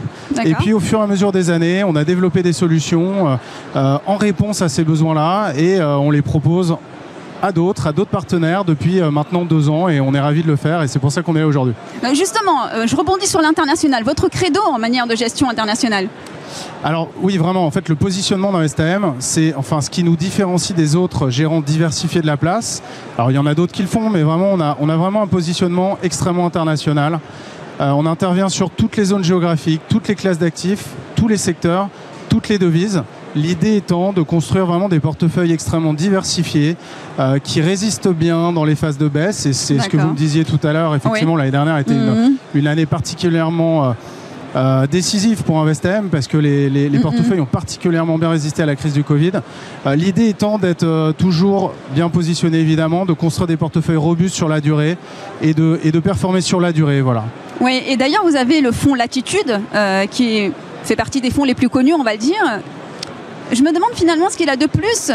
et puis au fur et à mesure des années on a développé des solutions euh, en réponse à ces besoins là et on les propose à d'autres, à d'autres partenaires depuis maintenant deux ans et on est ravis de le faire et c'est pour ça qu'on est là aujourd'hui. Justement, je rebondis sur l'international. Votre credo en manière de gestion internationale? Alors oui, vraiment, en fait, le positionnement dans STM, c'est enfin ce qui nous différencie des autres gérants diversifiés de la place. Alors il y en a d'autres qui le font, mais vraiment, on a, on a vraiment un positionnement extrêmement international. Euh, on intervient sur toutes les zones géographiques, toutes les classes d'actifs, tous les secteurs, toutes les devises. L'idée étant de construire vraiment des portefeuilles extrêmement diversifiés euh, qui résistent bien dans les phases de baisse. Et c'est ce que vous me disiez tout à l'heure. Effectivement, l'année dernière a été une, mhm. année particulièrement euh, euh, décisif pour InvestM parce que les, portefeuilles ont particulièrement bien résisté à la crise du Covid. Euh, l'idée étant d'être euh, toujours bien positionné évidemment, de construire des portefeuilles robustes sur la durée et de, et de performer sur la durée. Voilà. Oui, et d'ailleurs vous avez le fonds Latitude qui fait partie des fonds les plus connus, on va le dire. Je me demande finalement ce qu'il a de plus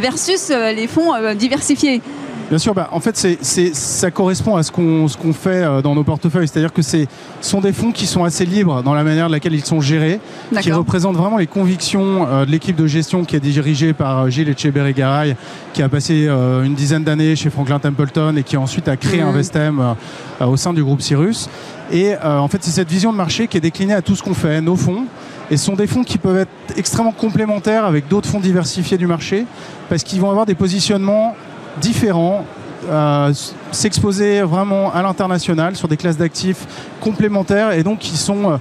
versus les fonds diversifiés. Bien sûr, bah, en fait, ça correspond à ce qu'on, ce qu'on fait euh, dans nos portefeuilles. C'est-à-dire que ce sont des fonds qui sont assez libres dans la manière de laquelle ils sont gérés, qui représentent vraiment les convictions euh, de l'équipe de gestion qui est dirigée par euh, Gilles Echeberry-Garay, qui a passé une dizaine d'années chez Franklin Templeton et qui ensuite a créé mmh. Investem au sein du groupe Cyrus. Et en fait, c'est cette vision de marché qui est déclinée à tout ce qu'on fait, nos fonds. Et ce sont des fonds qui peuvent être extrêmement complémentaires avec d'autres fonds diversifiés du marché, parce qu'ils vont avoir des positionnements différents, euh, s'exposer vraiment à l'international sur des classes d'actifs complémentaires et donc qui sont, euh,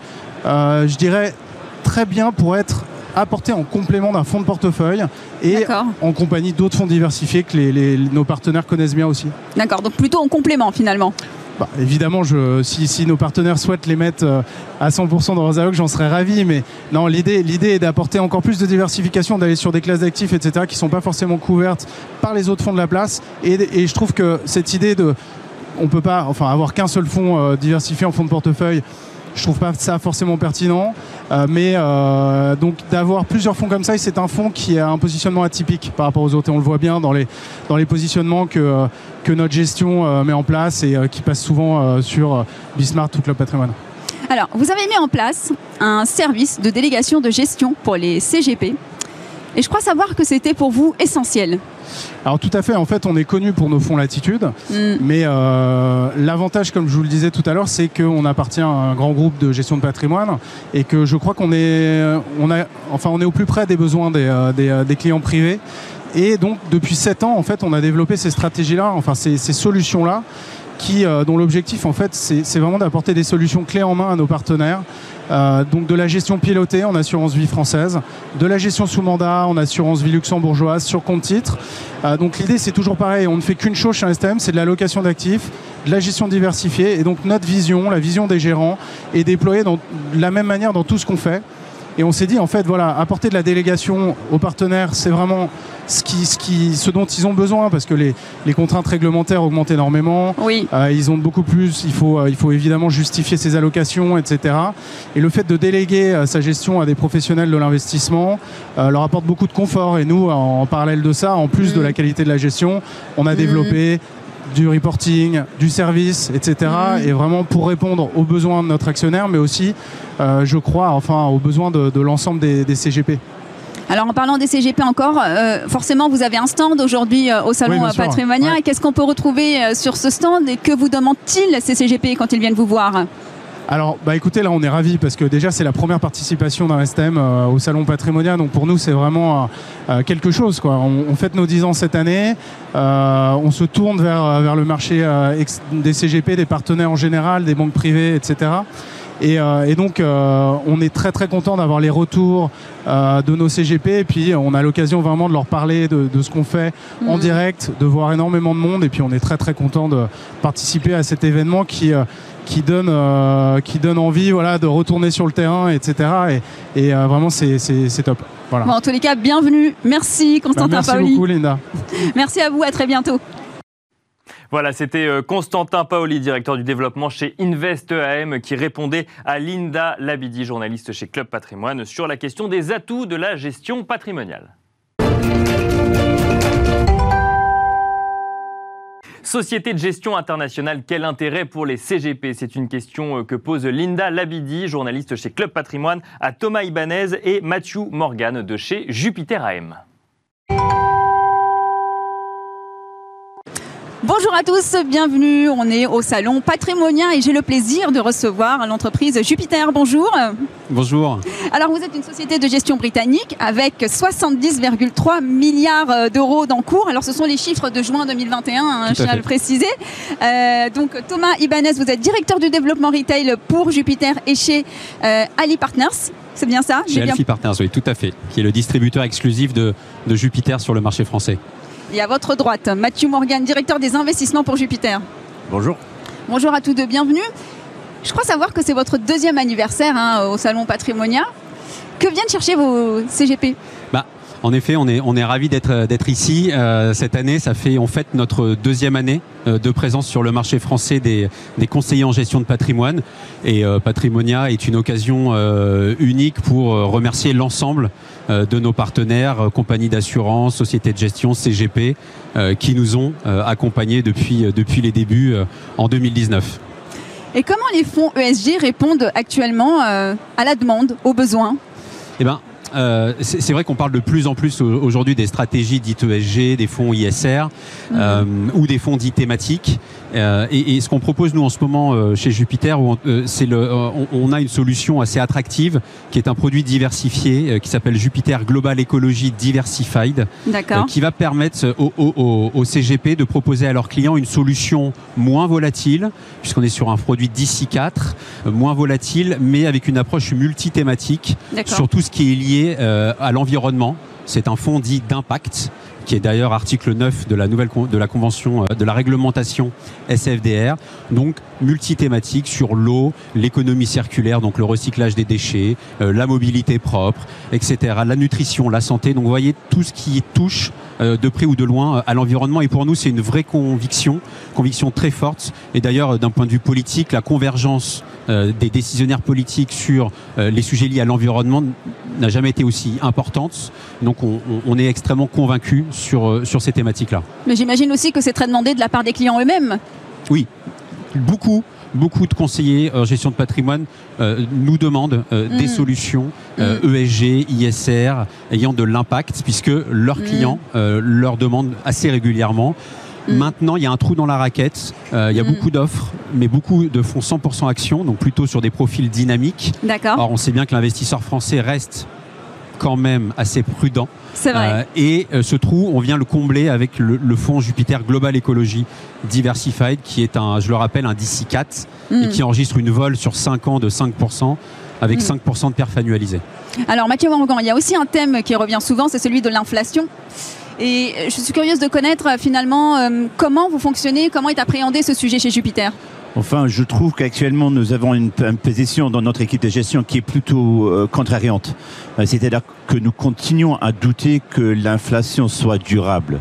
euh, je dirais, très bien pour être apportés en complément d'un fonds de portefeuille et en compagnie d'autres fonds diversifiés que nos partenaires connaissent bien aussi. D'accord, donc plutôt en complément finalement. Bah, évidemment, si, nos partenaires souhaitent les mettre euh, à 100% dans leurs allocs, j'en serais ravi. Mais non, l'idée, est d'apporter encore plus de diversification, d'aller sur des classes d'actifs, etc., qui ne sont pas forcément couvertes par les autres fonds de la place. Et, je trouve que cette idée de on peut pas, enfin, avoir qu'un seul fonds euh, diversifié en fonds de portefeuille. Je trouve pas ça forcément pertinent, Euh, mais euh, donc d'avoir plusieurs fonds comme ça, c'est un fonds qui a un positionnement atypique par rapport aux autres. Et on le voit bien dans les dans les positionnements que euh, que notre gestion met en place et qui passe souvent sur Bismart ou Club Patrimoine. Alors, vous avez mis en place un service de délégation de gestion pour les CGP. Et je crois savoir que c'était pour vous essentiel. Alors tout à fait, en fait on est connu pour nos fonds latitude, Mm. mais euh, l'avantage comme je vous le disais tout à l'heure c'est qu'on appartient à un grand groupe de gestion de patrimoine et que je crois qu'on est, on a, enfin, on est au plus près des besoins des, euh, des, euh, des clients privés. Et donc depuis 7 ans en fait on a développé ces stratégies-là, enfin ces, ces solutions-là euh, dont l'objectif en fait c'est vraiment d'apporter des solutions clés en main à nos partenaires. Euh, donc de la gestion pilotée en assurance vie française, de la gestion sous mandat en assurance vie luxembourgeoise sur compte titre. Euh, donc l'idée c'est toujours pareil, on ne fait qu'une chose chez STM, c'est de la location d'actifs, de la gestion diversifiée et donc notre vision, la vision des gérants est déployée de la même manière dans tout ce qu'on fait. Et on s'est dit en fait voilà, apporter de la délégation aux partenaires, c'est vraiment ce, qui, ce, qui, ce dont ils ont besoin parce que les, les contraintes réglementaires augmentent énormément. Oui. Euh, ils ont beaucoup plus, il faut, euh, il faut évidemment justifier ses allocations, etc. Et le fait de déléguer euh, sa gestion à des professionnels de l'investissement leur apporte beaucoup de confort. Et nous, en, en parallèle de ça, en plus de la qualité de la gestion, on a développé du reporting, du service, etc. Et vraiment pour répondre aux besoins de notre actionnaire, mais aussi, euh, je crois, enfin, aux besoins de, de l'ensemble des, des CGP. Alors en parlant des CGP encore, euh, forcément vous avez un stand aujourd'hui euh, au salon Oui, bien sûr. Patrimonia. Ouais. Et qu'est-ce qu'on peut retrouver sur ce stand et que vous demandent-ils ces CGP quand ils viennent vous voir? Alors, bah écoutez, là, on est ravis parce que déjà, c'est la première participation d'un STM euh, au Salon Patrimonia. Donc, pour nous, c'est vraiment euh, euh, quelque chose. Quoi. On, on fête nos 10 ans cette année. On se tourne vers, vers le marché des CGP, des partenaires en général, des banques privées, etc. Et, euh, et donc, euh, on est très très content d'avoir les retours euh, de nos CGP. Et puis, on a l'occasion vraiment de leur parler de, de ce qu'on fait en Mhm. direct, de voir énormément de monde. Et puis, on est très très content de participer à cet événement qui, qui, donne, euh, qui donne envie voilà, de retourner sur le terrain, etc. Et, et euh, vraiment, c'est c'est- c'est top. Voilà. Bon, en tous les cas, bienvenue. Merci Bah, Constantin merci Paoli. beaucoup, Linda. *laughs* Merci à vous, à très bientôt. Voilà, c'était euh, Constantin Paoli, directeur du développement chez Invest EAM, qui répondait à Linda Labidi, journaliste chez Club Patrimoine, sur la question des atouts de la gestion patrimoniale. Société de gestion internationale, quel intérêt pour les CGP C'est une question euh, que pose Linda Labidi, journaliste chez Club Patrimoine, à Thomas Ibanez et Mathieu Morgan de chez Jupiter AM. Bonjour à tous, bienvenue. On est au salon Patrimonia et j'ai le plaisir de recevoir l'entreprise Jupiter. Bonjour. Bonjour. Alors vous êtes une société de gestion britannique avec 70,3 milliards d'euros d'encours. Alors ce sont les chiffres de juin 2021, hein, je tiens à le préciser. Euh, donc Thomas Ibanez, vous êtes directeur du développement retail pour Jupiter et chez euh, Ali Partners. C'est bien ça? Chez bien- Alfie Partners, oui, tout à fait, qui est le distributeur exclusif de, de Jupiter sur le marché français. Et à votre droite, Mathieu Morgan, directeur des investissements pour Jupiter. Bonjour. Bonjour à tous deux, bienvenue. Je crois savoir que c'est votre deuxième anniversaire hein, au salon Patrimonia. Que viennent chercher vos CGP en effet, on est, on est ravis d'être, d'être ici. Euh, cette année, ça fait en fait notre deuxième année euh, de présence sur le marché français des, des conseillers en gestion de patrimoine. Et euh, Patrimonia est une occasion euh, unique pour remercier l'ensemble de nos partenaires, compagnies d'assurance, sociétés de gestion, CGP, qui nous ont accompagnés depuis, depuis les débuts en 2019. Et comment les fonds ESG répondent actuellement à la demande, aux besoins? Eh ben, euh, c'est vrai qu'on parle de plus en plus au- aujourd'hui des stratégies dites ESG, des fonds ISR euh, ou des fonds dits thématiques. Euh, et, et ce qu'on propose nous en ce moment euh, chez Jupiter, euh, c'est le, on, on a une solution assez attractive qui est un produit diversifié qui s'appelle Jupiter Global Ecology Diversified, qui va permettre au, au- CGP de proposer à leurs clients une solution moins volatile, puisqu'on est sur un produit d'ici 4, moins volatile, mais avec une approche multithématique sur tout ce qui est lié à l'environnement. C'est un fonds dit d'impact qui est d'ailleurs article 9 de la nouvelle de la convention euh, de la réglementation SFDR donc multithématique sur l'eau, l'économie circulaire donc le recyclage des déchets, euh, la mobilité propre, etc. la nutrition, la santé. Donc vous voyez tout ce qui touche de près ou de loin à l'environnement. Et pour nous, c'est une vraie conviction, conviction très forte. Et d'ailleurs, d'un point de vue politique, la convergence des décisionnaires politiques sur les sujets liés à l'environnement n'a jamais été aussi importante. Donc on, est extrêmement convaincu sur, sur ces thématiques-là. Mais j'imagine aussi que c'est très demandé de la part des clients eux-mêmes. Oui, beaucoup beaucoup de conseillers en gestion de patrimoine euh, nous demandent euh, des mm. solutions ESG, euh, mm. e ISR ayant de l'impact, puisque leurs mm. clients leur demandent assez régulièrement. Maintenant, il y a un trou dans la raquette. il y a beaucoup d'offres, mais beaucoup de fonds 100% action, donc plutôt sur des profils dynamiques. D'accord. Alors, on sait bien que l'investisseur français reste quand même assez prudent. C'est vrai. Euh, et euh, ce trou, on vient le combler avec le, fonds Jupiter Global Ecology Diversified, qui est un, je le rappelle, un DC4 et mm. qui enregistre une vol sur 5 ans de 5% avec 5% mm. de perf annualisé. Alors Mathieu Morgan, il y a aussi un thème qui revient souvent, c'est celui de l'inflation. Et je suis curieuse de connaître finalement euh, comment vous fonctionnez, comment est appréhendé ce sujet chez Jupiter? Enfin, je trouve qu'actuellement, nous avons une, position dans notre équipe de gestion qui est plutôt euh, contrariante. Euh, c'est-à-dire que nous continuons à douter que l'inflation soit durable.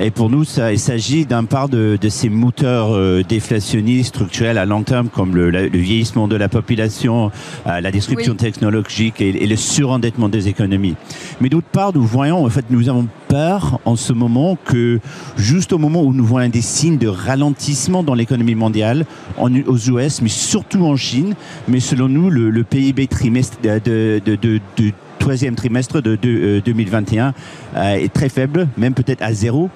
Et pour nous, ça, il s'agit d'un part de, de, ces moteurs euh, déflationnistes structurels à long terme, comme le, le vieillissement de la population, euh, la disruption technologique et, et, le surendettement des économies. Mais d'autre part, nous voyons, en fait, nous avons peur en ce moment que, juste au moment où nous voyons des signes de ralentissement dans l'économie mondiale, en, aux US, mais surtout en Chine, mais selon nous, le, le PIB trimestre de, de troisième trimestre de, 2021 euh, est très faible, même peut-être à zéro.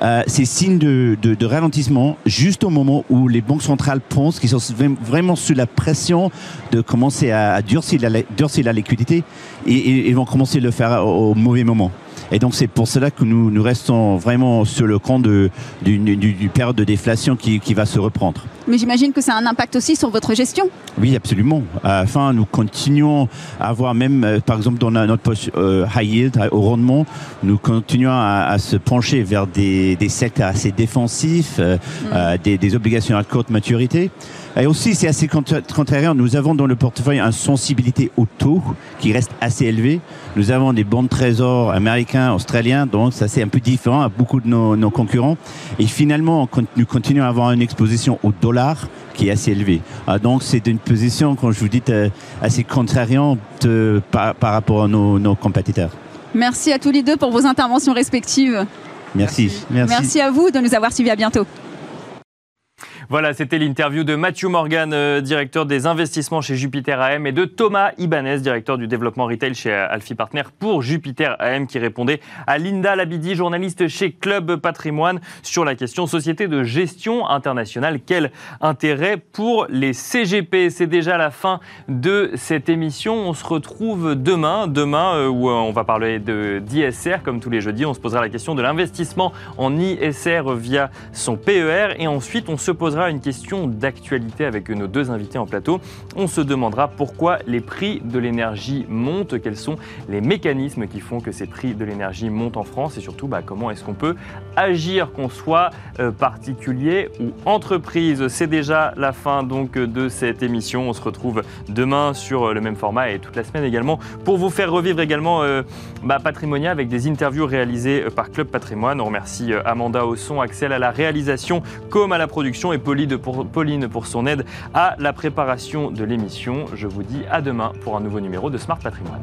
Euh, c'est signe de, ralentissement juste au moment où les banques centrales pensent qu'ils sont vraiment sous la pression de commencer à, durcir, la, liquidité et, et, vont commencer à le faire au mauvais moment. Et donc c'est pour cela que nous, restons vraiment sur le compte d'une période de déflation qui va se reprendre. Mais j'imagine que ça a un impact aussi sur votre gestion. Oui, absolument. Enfin, nous continuons à avoir même, euh, par exemple, dans notre poste euh, high yield, au rendement, nous continuons à, se pencher vers des, des, secteurs assez défensifs, euh, mm. des, des, obligations à courte maturité. Et aussi, c'est assez contraire. Nous avons dans le portefeuille une sensibilité au taux qui reste assez élevée. Nous avons des bons de trésor américains, australiens, donc ça c'est un peu différent à beaucoup de nos, nos concurrents. Et finalement, nous continuons à avoir une exposition au dollar qui est assez élevée. Ah, donc c'est une position, comme je vous dis, euh, assez contrariante par, par, rapport à nos, nos compétiteurs. Merci à tous les deux pour vos interventions respectives. Merci. Merci. Merci à vous de nous avoir suivis. À bientôt. Voilà, c'était l'interview de Matthew Morgan, euh, directeur des investissements chez Jupiter AM, et de Thomas Ibanez, directeur du développement retail chez euh, Alfie Partner pour Jupiter AM, qui répondait à Linda Labidi, journaliste chez Club Patrimoine, sur la question société de gestion internationale. Quel intérêt pour les CGP C'est déjà la fin de cette émission. On se retrouve demain, demain euh, où on va parler d'ISR comme tous les jeudis. On se posera la question de l'investissement en ISR via son PER et ensuite on se posera une question d'actualité avec nos deux invités en plateau. On se demandera pourquoi les prix de l'énergie montent, quels sont les mécanismes qui font que ces prix de l'énergie montent en France et surtout bah, comment est-ce qu'on peut agir, qu'on soit euh, particulier ou entreprise. C'est déjà la fin donc de cette émission. On se retrouve demain sur le même format et toute la semaine également pour vous faire revivre également euh, bah, Patrimonia avec des interviews réalisées euh, par Club Patrimoine. On remercie Amanda au Axel à la réalisation comme à la production et Pauline pour son aide à la préparation de l'émission. Je vous dis à demain pour un nouveau numéro de Smart Patrimoine.